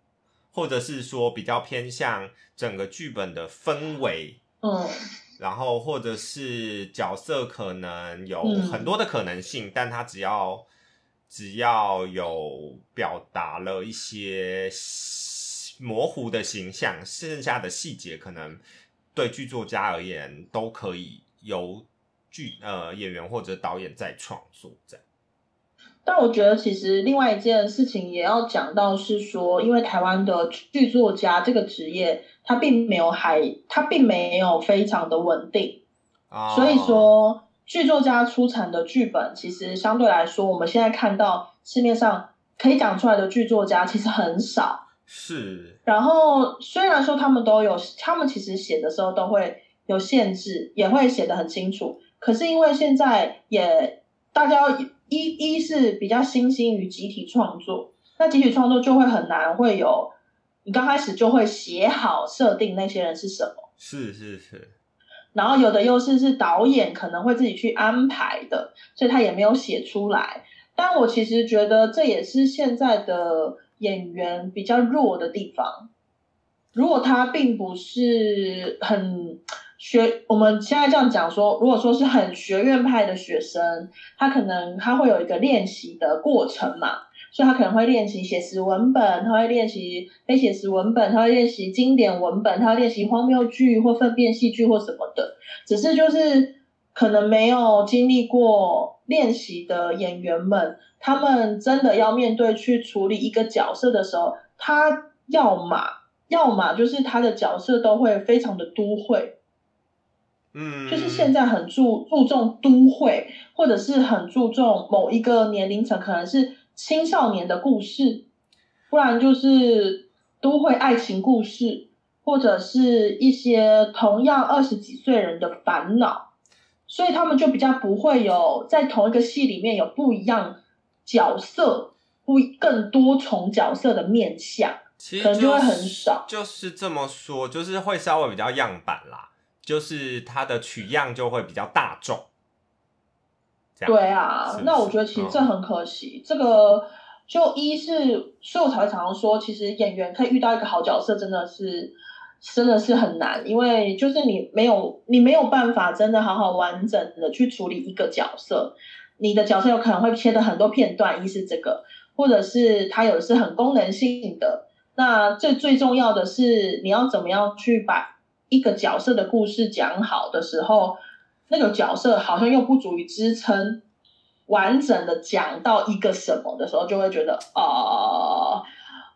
或者是说比较偏向整个剧本的氛围。嗯，然后或者是角色可能有嗯很多的可能性，但他只要只要有表达了一些模糊的形象，剩下的细节可能对剧作家而言都可以由剧呃演员或者导演在创作这样。但我觉得其实另外一件事情也要讲到是说，因为台湾的剧作家这个职业，它并没有还它并没有非常的稳定，啊所以说剧作家出产的剧本，其实相对来说，我们现在看到市面上可以讲出来的剧作家其实很少。是然后虽然说他们都有，他们其实写的时候都会有限制，也会写得很清楚。可是因为现在也大家一一是比较新兴于集体创作，那集体创作就会很难会有你刚开始就会写好设定那些人是什么，是是是，然后有的优势是导演可能会自己去安排的，所以他也没有写出来。但我其实觉得这也是现在的演员比较弱的地方。如果他并不是很学，我们现在这样讲说，如果说是很学院派的学生，他可能他会有一个练习的过程嘛，所以他可能会练习写实文本，他会练习非写实文本，他会练习经典文本，他会练习荒谬剧或粪便戏剧或什么的。只是就是可能没有经历过练习的演员们，他们真的要面对去处理一个角色的时候，他要么要么就是他的角色都会非常的都会，嗯，就是现在很注注重都会，或者是很注重某一个年龄层，可能是青少年的故事，不然就是都会爱情故事，或者是一些同样二十几岁人的烦恼，所以他们就比较不会有在同一个戏里面有不一样角色，不更多重角色的面相。其实可能就会很少就是这么说，就是会稍微比较样板啦，就是它的取样就会比较大众。对啊，那我觉得其实这嗯很可惜。这个就一是，所以我才会常常说，其实演员可以遇到一个好角色，真的是真的是很难，因为就是你没有你没有办法真的好好完整的去处理一个角色，你的角色有可能会切的很多片段，一是这个，或者是它有的是很功能性的。那最最重要的是，你要怎么样去把一个角色的故事讲好的时候，那个角色好像又不足以支撑完整的讲到一个什么的时候，就会觉得啊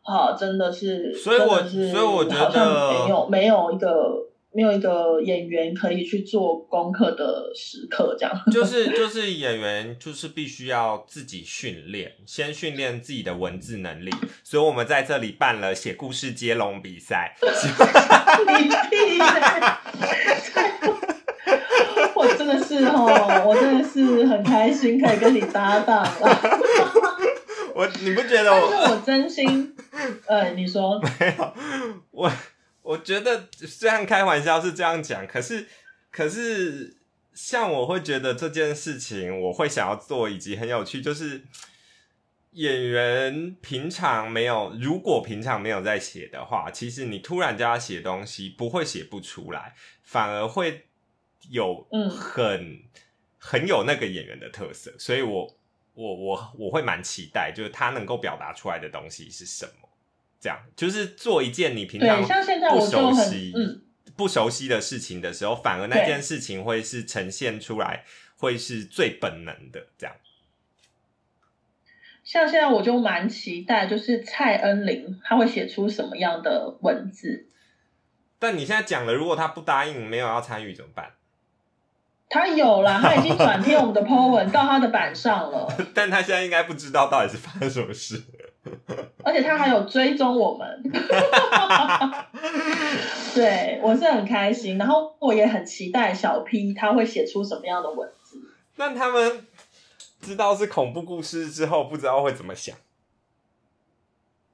啊，真的是，所以我是所以我觉得好像没有没有一个没有一个演员可以去做功课的时刻，这样。就是就是演员就是必须要自己训练，先训练自己的文字能力，所以我们在这里办了写故事接龙比赛。你屁！我真的是哦，我真的是很开心可以跟你搭档了。我你不觉得但我是我真心，呃，你说，没有，我我觉得虽然开玩笑是这样讲，可是可是像我会觉得这件事情我会想要做，以及很有趣，就是演员平常没有，如果平常没有在写的话，其实你突然叫他写东西，不会写不出来，反而会有嗯很、很有那个演员的特色，所以我我我我会蛮期待，就是他能够表达出来的东西是什么。这样就是做一件你平常对，像现在不熟悉、嗯，不熟悉的事情的时候，反而那件事情会是呈现出来，会是最本能的这样。像现在我就蛮期待，就是蔡恩玲他会写出什么样的文字。但你现在讲了，如果他不答应，没有要参与怎么办？他有啦，他已经转贴我们的 po 文到他的板上了，但他现在应该不知道到底是发生什么事。而且他还有追踪我们。对，我是很开心，然后我也很期待小 P 他会写出什么样的文字。那他们知道是恐怖故事之后，不知道会怎么想。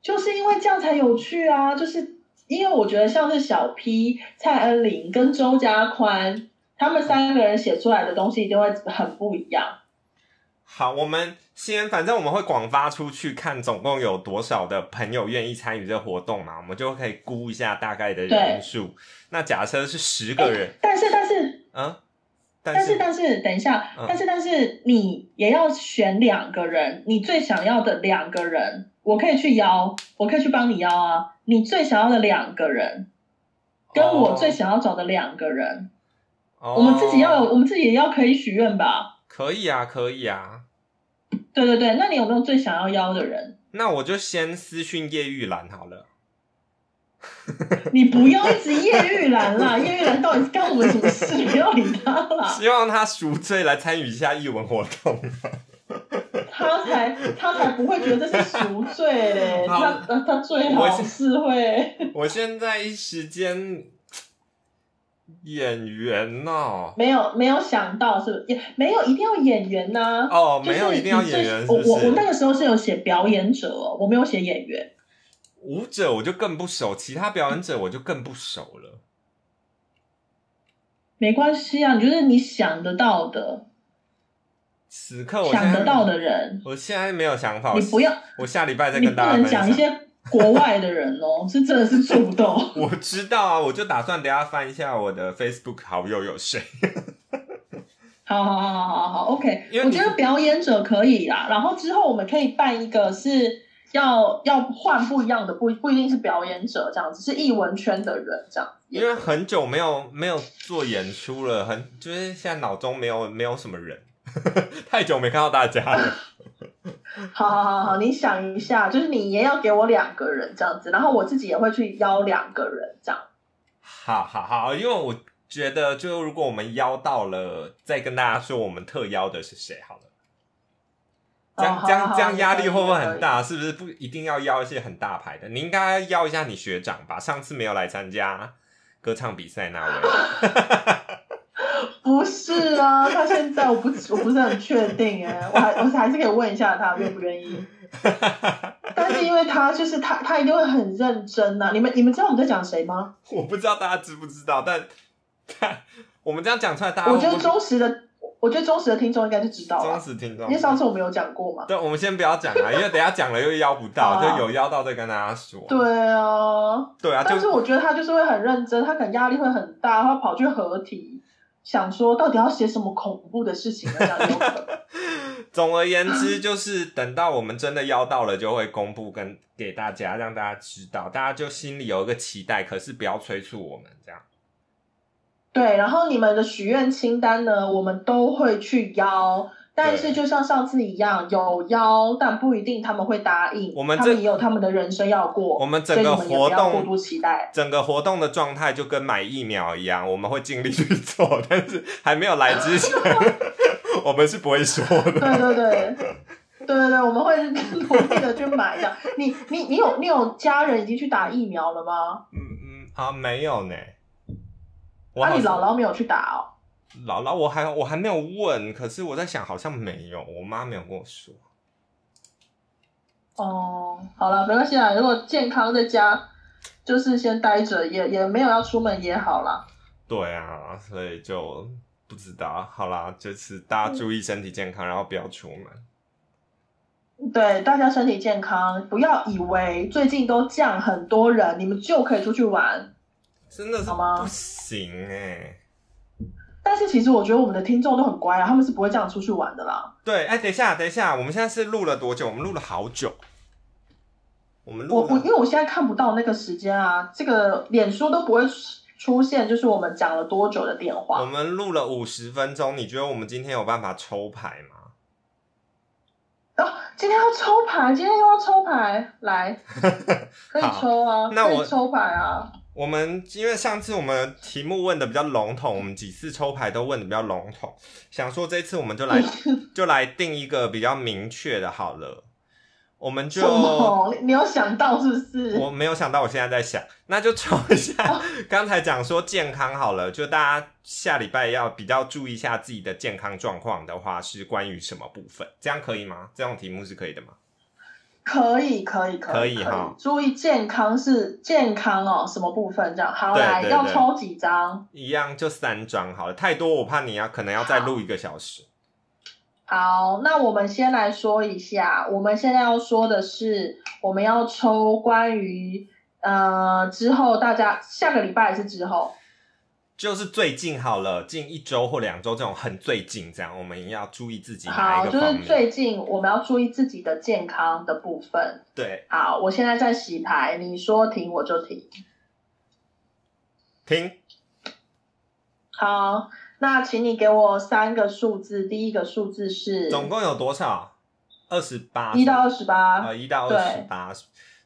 就是因为这样才有趣啊！就是因为我觉得像是小 P、蔡恩玲跟周家宽他们三个人写出来的东西一定会很不一样。好，我们先，反正我们会广发出去，看总共有多少的朋友愿意参与这个活动嘛，我们就可以估一下大概的人数。那假设是十个人，但是但是嗯，但但是但是，等一下，嗯但是但是你也要选两个人，你最想要的两个人，我可以去邀，我可以去帮你邀啊。你最想要的两个人，跟我最想要找的两个人，哦我们自己要有，我们自己也要可以许愿吧。可以啊，可以啊。对对对，那你有没有最想要邀的人？那我就先私讯叶玉兰好了。你不要一直叶玉兰啦，叶玉兰到底是干我们什么事？不要理他啦，希望他赎罪来参与一下艺文活动。他才他才不会觉得这是赎罪嘞，好他他他最好是会。我现在一时间演员哦，没有没有想到是不是也没有一定要演员呐、哦，就是没有一定要演员，我我我那是？个时候是有写表演者哦，我没有写演员。舞者我就更不熟，其他表演者我就更不熟了。没关系啊，你就是你想得到的、此刻我想得到的人，我现在没有想法，你不要，我下礼拜再跟大家分能讲一享。些国外的人哦，是真的是做不到。我知道啊，我就打算等下翻一下我的 Facebook 好友有谁。好好好好好好，OK，我觉得表演者可以啦，然后之后我们可以办一个是要要换不一样的，不不一定是表演者这样子，是艺文圈的人这样。因为很久没有没有做演出了，很就是现在脑中没有没有什么人，太久没看到大家了。好好好好，你想一下，就是你也要给我两个人这样子，然后我自己也会去邀两个人这样。好好好，因为我觉得，就如果我们邀到了，再跟大家说我们特邀的是谁好了。这样、哦这样好好这样压力会不会很大？是不是不一定要邀一些很大牌的？你应该邀一下你学长吧，上次没有来参加歌唱比赛那位。不是啊，他现在我不我不是很确定哎，我还我还是可以问一下他愿不愿意。但是因为他就是他，他一定会很认真呐、你们你们知道我们在讲谁吗？我不知道大家知不知道，但但 我们这样讲出来，大家我觉得忠实的，我觉得忠实的听众应该就知道忠，实听众因为上次我们有讲过嘛。对，我们先不要讲啊，因为等下讲了又邀不到，就有邀到再跟大家说。对啊，对啊，但是我觉得他就是会很认真，他可能压力会很大，他跑去合体，想说到底要写什么恐怖的事情呢？有可能。总而言之，就是等到我们真的邀到了，就会公布跟给大家，让大家知道，大家就心里有一个期待，可是不要催促我们这样。对，然后你们的许愿清单呢，我们都会去邀，但是就像上次一样，有邀，但不一定他们会答应。我们这他们也有他们的人生要过，我们整个活动度期待。整个活动的状态就跟买疫苗一样，我们会尽力去做，但是还没有来之前，我们是不会说的。对对对。对对对，我们会努力的去买的。你你你有你有家人已经去打疫苗了吗？嗯嗯啊，没有呢。我啊，你姥姥没有去打哦。姥姥，我还我还没有问，可是我在想，好像没有，我妈没有跟我说。哦，好了，没关系啦。如果健康在家，就是先待着，也也没有要出门也好啦。对啊，所以就不知道。好啦，就是大家注意身体健康，然后不要出门。对，大家身体健康，不要以为最近都降很多人，你们就可以出去玩。真的是吗不行哎、但是其实我觉得我们的听众都很乖啊，他们是不会这样出去玩的啦。对，哎、等一下，等一下，我们现在是录了多久？我们录了好久。我们我我因为我现在看不到那个时间啊，这个脸书都不会出出现，就是我们讲了多久的电话我话。们录了五十分钟，你觉得我们今天有办法抽牌吗？哦，今天要抽牌，今天又要抽牌，来，可以抽啊，那我可以抽牌啊。我们因为上次我们题目问的比较笼统，我们几次抽牌都问的比较笼统，想说这次我们就来 就来定一个比较明确的好了。我们就什么？你你有想到是不是？我没有想到，我现在在想，那就抽一下。刚才讲说健康好了，就大家下礼拜要比较注意一下自己的健康状况的话，是关于什么部分？这样可以吗？这种题目是可以的吗？可以，可以，可以可以，哈注意健康是健康哦，什么部分这样？好，对来要抽几张？一样就三张好了，太多我怕你要可能要再录一个小时。好，那我们先来说一下，我们现在要说的是，我们要抽关于呃之后大家下个礼拜还是之后？就是最近好了，近一周或两周这种很最近这样，我们要注意自己哪好，就是一个方面。最近我们要注意自己的健康的部分。对，好，我现在在洗牌，你说停我就停。停好，那请你给我三个数字，第一个数字是总共有多少？二十八，一到二十八。呃一到二十八，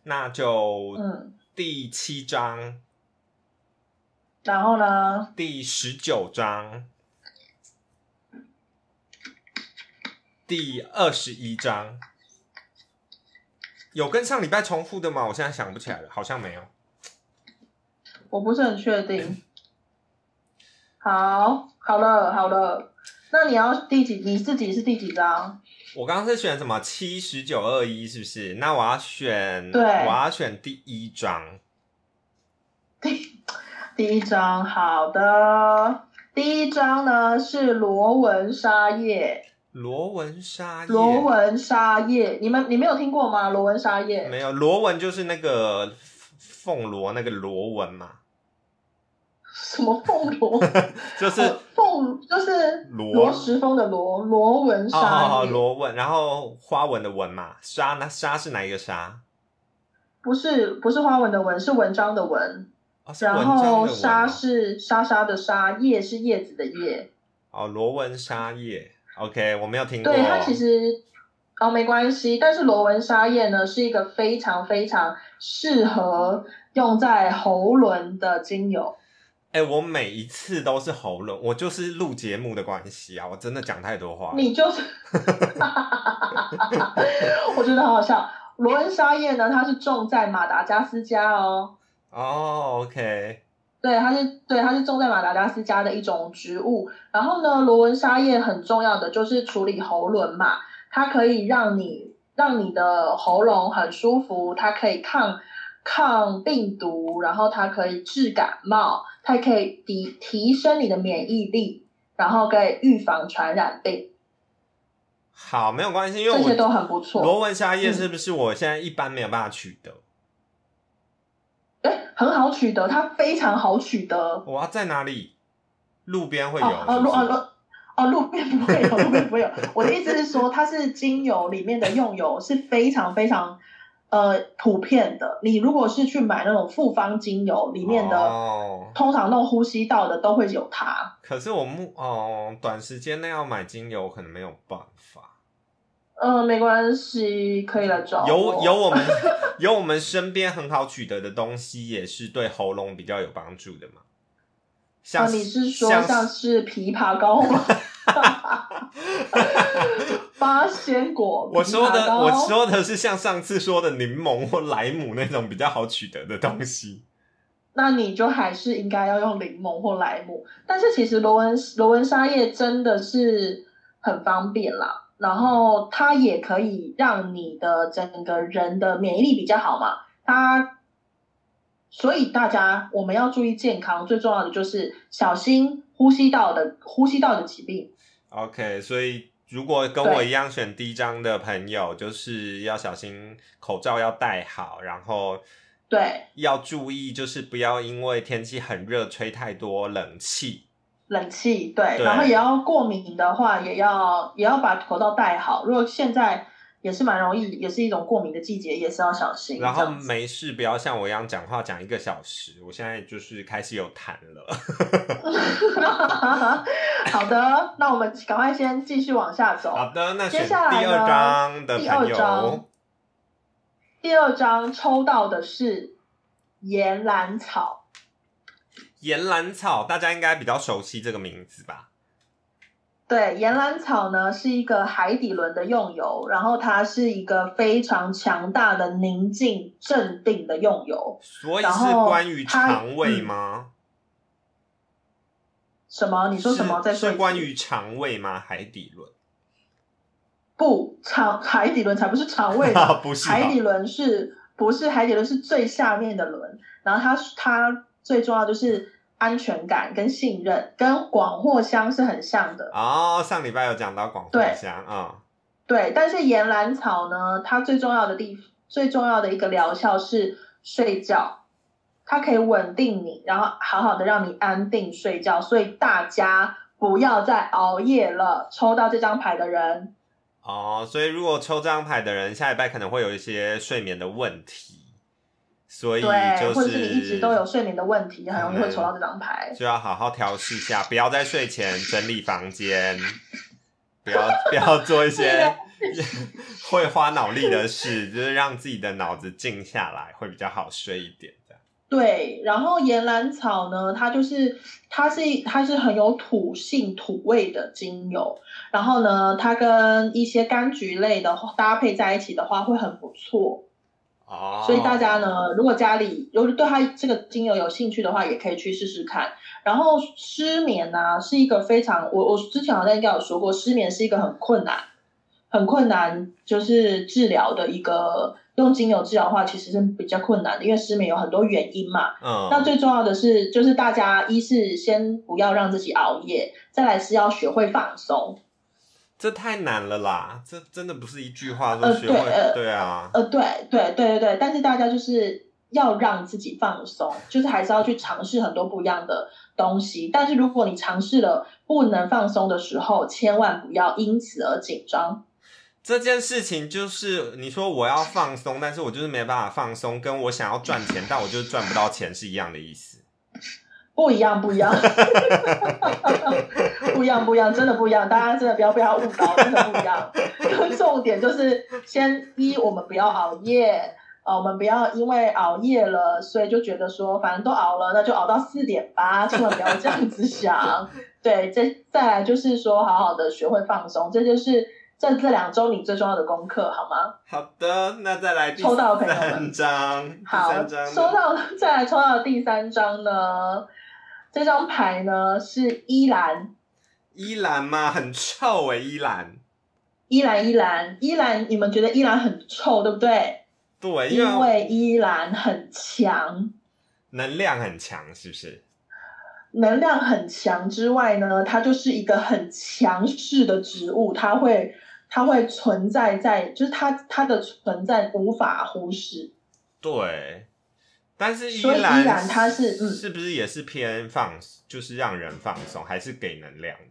那就嗯，第七章、然后呢？第十九章、第二十一章，有跟上礼拜重复的吗？我现在想不起来了，好像没有。我不是很确定。好，好了，好了，那你要第几？你自己是第几章？我刚刚是选什么七十九二一是不是？那我要选，对我要选第一章。第一张，好的。第一张呢是螺纹沙叶，螺纹沙叶，螺纹沙叶，你们你没有听过吗？螺纹沙叶，没有螺纹就是那个凤螺那个螺纹嘛，什么凤螺？就是呃凤就是罗罗时丰的螺，螺纹哦沙哦哦叶，罗纹，然后花纹的纹嘛，沙那沙是哪一个沙？不是不是花纹的纹，是文章的文。哦，然后纹沙哦是沙沙的沙，叶是叶子的叶。哦，罗纹沙叶。OK，我没有听过。对它其实哦没关系，但是罗纹沙叶呢是一个非常非常适合用在喉轮的精油。哎、我每一次都是喉咙，我就是录节目的关系啊，我真的讲太多话。你就是，我觉得很好笑。罗纹沙叶呢，它是种在马达加斯加哦。哦，OK，对，它是对，它是种在马达加斯加的一种植物。然后呢，罗纹沙叶很重要的就是处理喉轮嘛，它可以让你让你的喉咙很舒服，它可以抗抗病毒，然后它可以治感冒，它可以提提升你的免疫力，然后可以预防传染病，好，没有关系，因为这些都很不错。罗纹沙叶嗯是不是我现在一般没有办法取得？哎，很好取得，它非常好取得。我要在哪里？路边会有哦路哦路哦路边不会有，路边不会有。我的意思是说，它是精油里面的用油是非常非常呃普遍的。你如果是去买那种复方精油里面的，哦，通常那种呼吸道的都会有它。可是我目哦，短时间内要买精油可能没有办法。嗯，没关系，可以来找我。有有我们 有我们身边很好取得的东西，也是对喉咙比较有帮助的嘛。像、啊，你是说像像是枇杷膏吗？八仙果，我说的我说的是像上次说的柠檬或莱姆那种比较好取得的东西。那你就还是应该要用柠檬或莱姆。但是其实罗纹罗纹沙叶真的是很方便啦，然后它也可以让你的整个人的免疫力比较好嘛。它，所以大家我们要注意健康，最重要的就是小心呼吸道的呼吸道的疾病。OK，所以如果跟我一样选第一张的朋友，就是要小心口罩要戴好，然后对，要注意，就是不要因为天气很热吹太多冷气。冷气对，对然后也要过敏的话，也要也要把口罩戴好。如果现在也是蛮容易，也是一种过敏的季节，也是要小心。然后没事，不要像我一样讲话讲一个小时。我现在就是开始有痰了。好的，那我们赶快先继续往下走。好的，那接下来第二张的第二张，第二张抽到的是岩兰草，岩兰草，大家应该比较熟悉这个名字吧？对，岩兰草呢是一个海底轮的用油，然后它是一个非常强大的宁静镇定的用油。所以是关于肠胃嗯吗？什么？你说什么？在是关于肠胃吗？海底轮？不肠海底轮才不是肠胃的，不是哦海底轮是不是海底轮是最下面的轮？然后它它最重要就是安全感跟信任，跟广藿香是很像的。哦，上礼拜有讲到广藿香啊、对，但是岩兰草呢，它最重要的地最重要的一个疗效是睡觉，它可以稳定你，然后好好的让你安定睡觉。所以大家不要再熬夜了。抽到这张牌的人，哦，所以如果抽这张牌的人，下礼拜可能会有一些睡眠的问题，所以，就是或者是你一直都有睡眠的问题，很容易会抽到这张牌。就要好好调试一下，不要在睡前整理房间，不要不要做一些 会花脑力的事，就是让自己的脑子静下来，会比较好睡一点。对，然后岩兰草呢，它就是它是它是很有土性土味的精油，然后呢，它跟一些柑橘类的搭配在一起的话会很不错。哦，所以大家呢，如果家里有对它这个精油有兴趣的话，也可以去试试看。然后失眠呢、是一个非常我我之前好像应该有说过，失眠是一个很困难、很困难就是治疗的一个用精油治疗的话，其实是比较困难的，因为失眠有很多原因嘛。嗯，那最重要的是，就是大家一是先不要让自己熬夜，再来是要学会放松。这太难了啦，这真的不是一句话呃说学会，对呃对啊，呃，对对对对对，但是大家就是要让自己放松，就是还是要去尝试很多不一样的东西。但是如果你尝试了不能放松的时候，千万不要因此而紧张。这件事情就是你说我要放松，但是我就是没办法放松，跟我想要赚钱，但我就是赚不到钱是一样的意思。不一样，不一样，不一样，不一样，真的不一样。大家真的不要被他误导，真的不一样。重点就是先一，我们不要熬夜，啊，我们不要因为熬夜了，所以就觉得说，反正都熬了，那就熬到四点吧，千万不要这样子想。对，这再来就是说，好好的学会放松，这就是这这两周你最重要的功课，好吗？好的，那再来抽到的朋友三们张，好，抽到再来抽到第三张呢？这张牌呢是依兰，依兰吗？很臭诶，依兰。依兰，依兰，依兰，你们觉得依兰很臭，对不对？对，因为依兰很强，能量很强，是不是？能量很强之外呢，它就是一个很强势的植物，它会它会存在在，就是它它的存在无法忽视。对，但是依所以依兰兰它是嗯是不是也是偏放，就是让人放松，还是给能量的？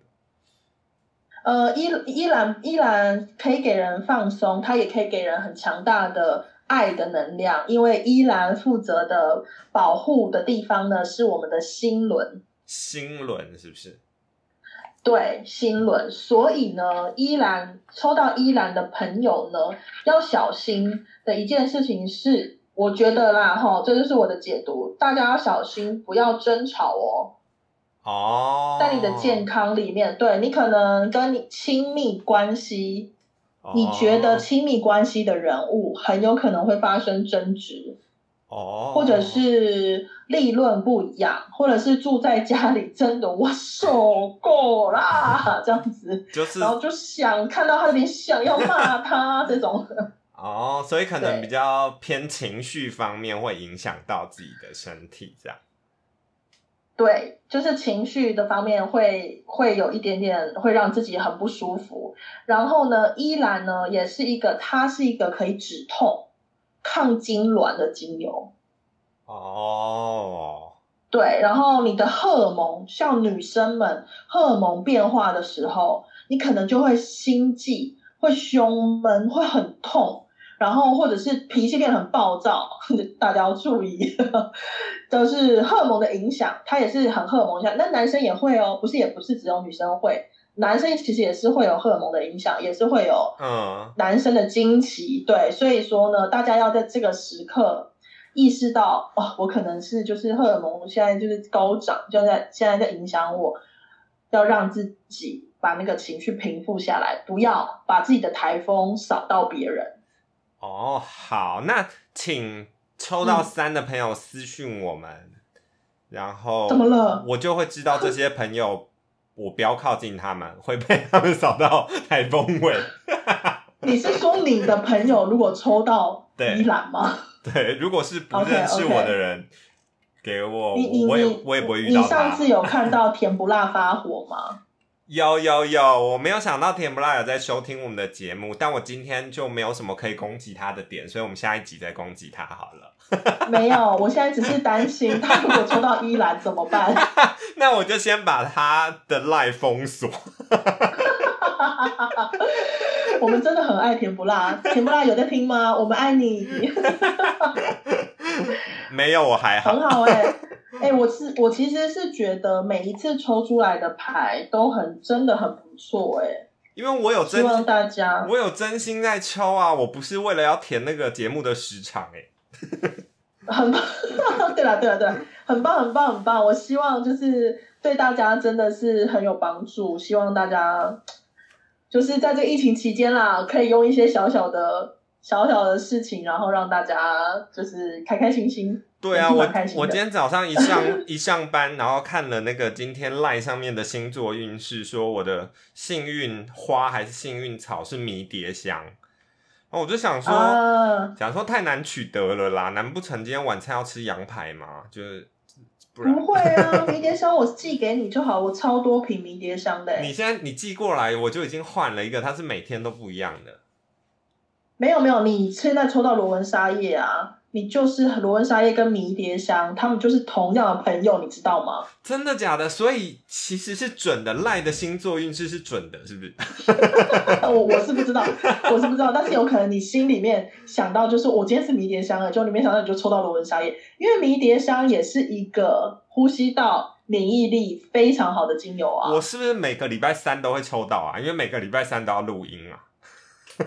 呃，依依然依然可以给人放松，它也可以给人很强大的爱的能量，因为依然负责的保护的地方呢是我们的心轮，心轮是不是？对，心轮。所以呢，依然抽到依然的朋友呢，要小心的一件事情是，我觉得啦，哈，这就是我的解读，大家要小心，不要争吵哦。哦，在你的健康里面，对你可能跟你亲密关系，你觉得亲密关系的人物很有可能会发生争执，哦，或者是立论不一样，或者是住在家里真的我受够啦这样子，就是然后就想看到他那边想要骂他这种，哦，所以可能比较偏情绪方面会影响到自己的身体，这样。对，就是情绪的方面会会有一点点会让自己很不舒服。然后呢，依兰呢也是一个，它是一个可以止痛、抗痉挛的精油。哦，对，然后你的荷尔蒙，像女生们荷尔蒙变化的时候，你可能就会心悸、会胸闷、会很痛，然后或者是脾气变得很暴躁，大家要注意，都是荷尔蒙的影响，它也是很荷尔蒙影响。那男生也会哦，不是也不是只有女生会，男生其实也是会有荷尔蒙的影响，也是会有嗯，男生的经期，对，所以说呢，大家要在这个时刻意识到，哦，我可能是就是荷尔蒙现在就是高涨，就在现在在影响我，要让自己把那个情绪平复下来，不要把自己的台风扫到别人。哦，好，那请抽嗯到三的朋友私讯我们，然后怎么了我就会知道这些朋友，我不要靠近他们，会被他们扫到台风尾。你是说你的朋友如果抽到对依兰吗？对，如果是不认识我的人给我，你你我也我也不会遇到你上。次有看到甜不辣发火吗？有有有，我没有想到甜不辣有在收听我们的节目，但我今天就没有什么可以攻击他的点，所以我们下一集再攻击他好了。没有，我现在只是担心他如果抽到依兰怎么办？那我就先把他的 line 封锁。我们真的很爱甜不辣，甜不辣有在听吗？我们爱你，没有，我还好。很好哎、哎、我是我其实是觉得每一次抽出来的牌都很真的很不错哎、因为我有真希望，大家我有真心在抽啊，我不是为了要填那个节目的时长哎、很棒，对了对了对了，很棒很棒很棒，我希望就是对大家真的是很有帮助，希望大家就是在这疫情期间啦，可以用一些小小的小小的事情，然后让大家就是开开心心。对啊，我我今天早上一上一上班，然后看了那个今天 line 上面的星座运势，说我的幸运花还是幸运草是迷迭香，然后我就想说，啊，想说太难取得了啦，难不成今天晚餐要吃羊排吗？就是不然不会啊，迷迭香我寄给你就好，我超多瓶迷迭香的、欸。你现在你寄过来，我就已经换了一个，它是每天都不一样的。没有没有，你现在抽到罗纹沙叶啊，你就是罗纹沙叶跟迷迭香，他们就是同样的朋友，你知道吗？真的假的？所以其实是准的，赖的星座运势是准的，是不是？我我是不知道，我是不知道，但是有可能你心里面想到就是我今天是迷迭香了，就你没想到你就抽到罗纹沙叶，因为迷迭香也是一个呼吸道免疫力非常好的精油啊。我是不是每个礼拜三都会抽到啊？因为每个礼拜三都要录音啊。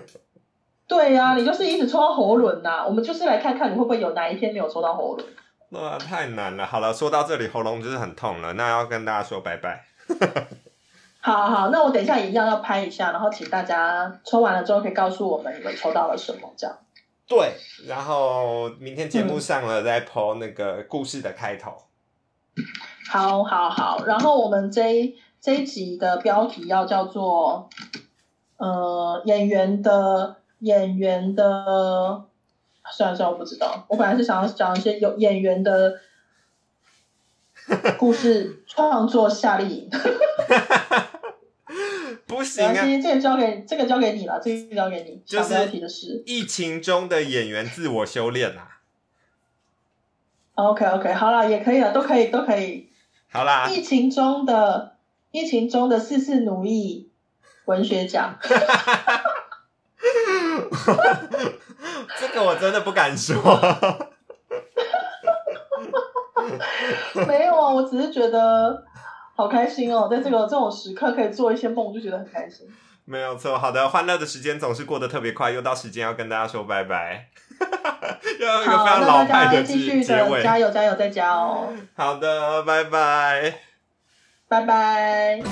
对呀、你就是一直抽到喉轮呐、我们就是来看看你会不会有哪一天没有抽到喉轮。哇，太难了。好了，说到这里喉咙就是很痛了，那要跟大家说拜拜。好好好，那我等一下一样要拍一下，然后请大家抽完了之后可以告诉我们你们抽到了什么，这样。对，然后明天节目上了再 po 那个故事的开头。好好好，然后我们这一这一集的标题要叫做呃演员的演员的，算了算了，我不知道，我本来是想要讲一些有演员的 故事创作夏令营，不行啊！这个交给这个交给你了，这个交给你，就是题的是。疫情中的演员自我修炼啊。OK OK，好了，也可以了，都可以都可以。好啦，疫情中的疫情中的四次奴役文学奖。这个我真的不敢说。没有啊，我只是觉得好开心哦，在这个这种时刻可以做一些梦，就觉得很开心。没有错，好的，欢乐的时间总是过得特别快，又到时间要跟大家说拜拜。要一个好，非常那老派的大家继续结尾。的加油加油再加哦，好的，拜拜。拜拜。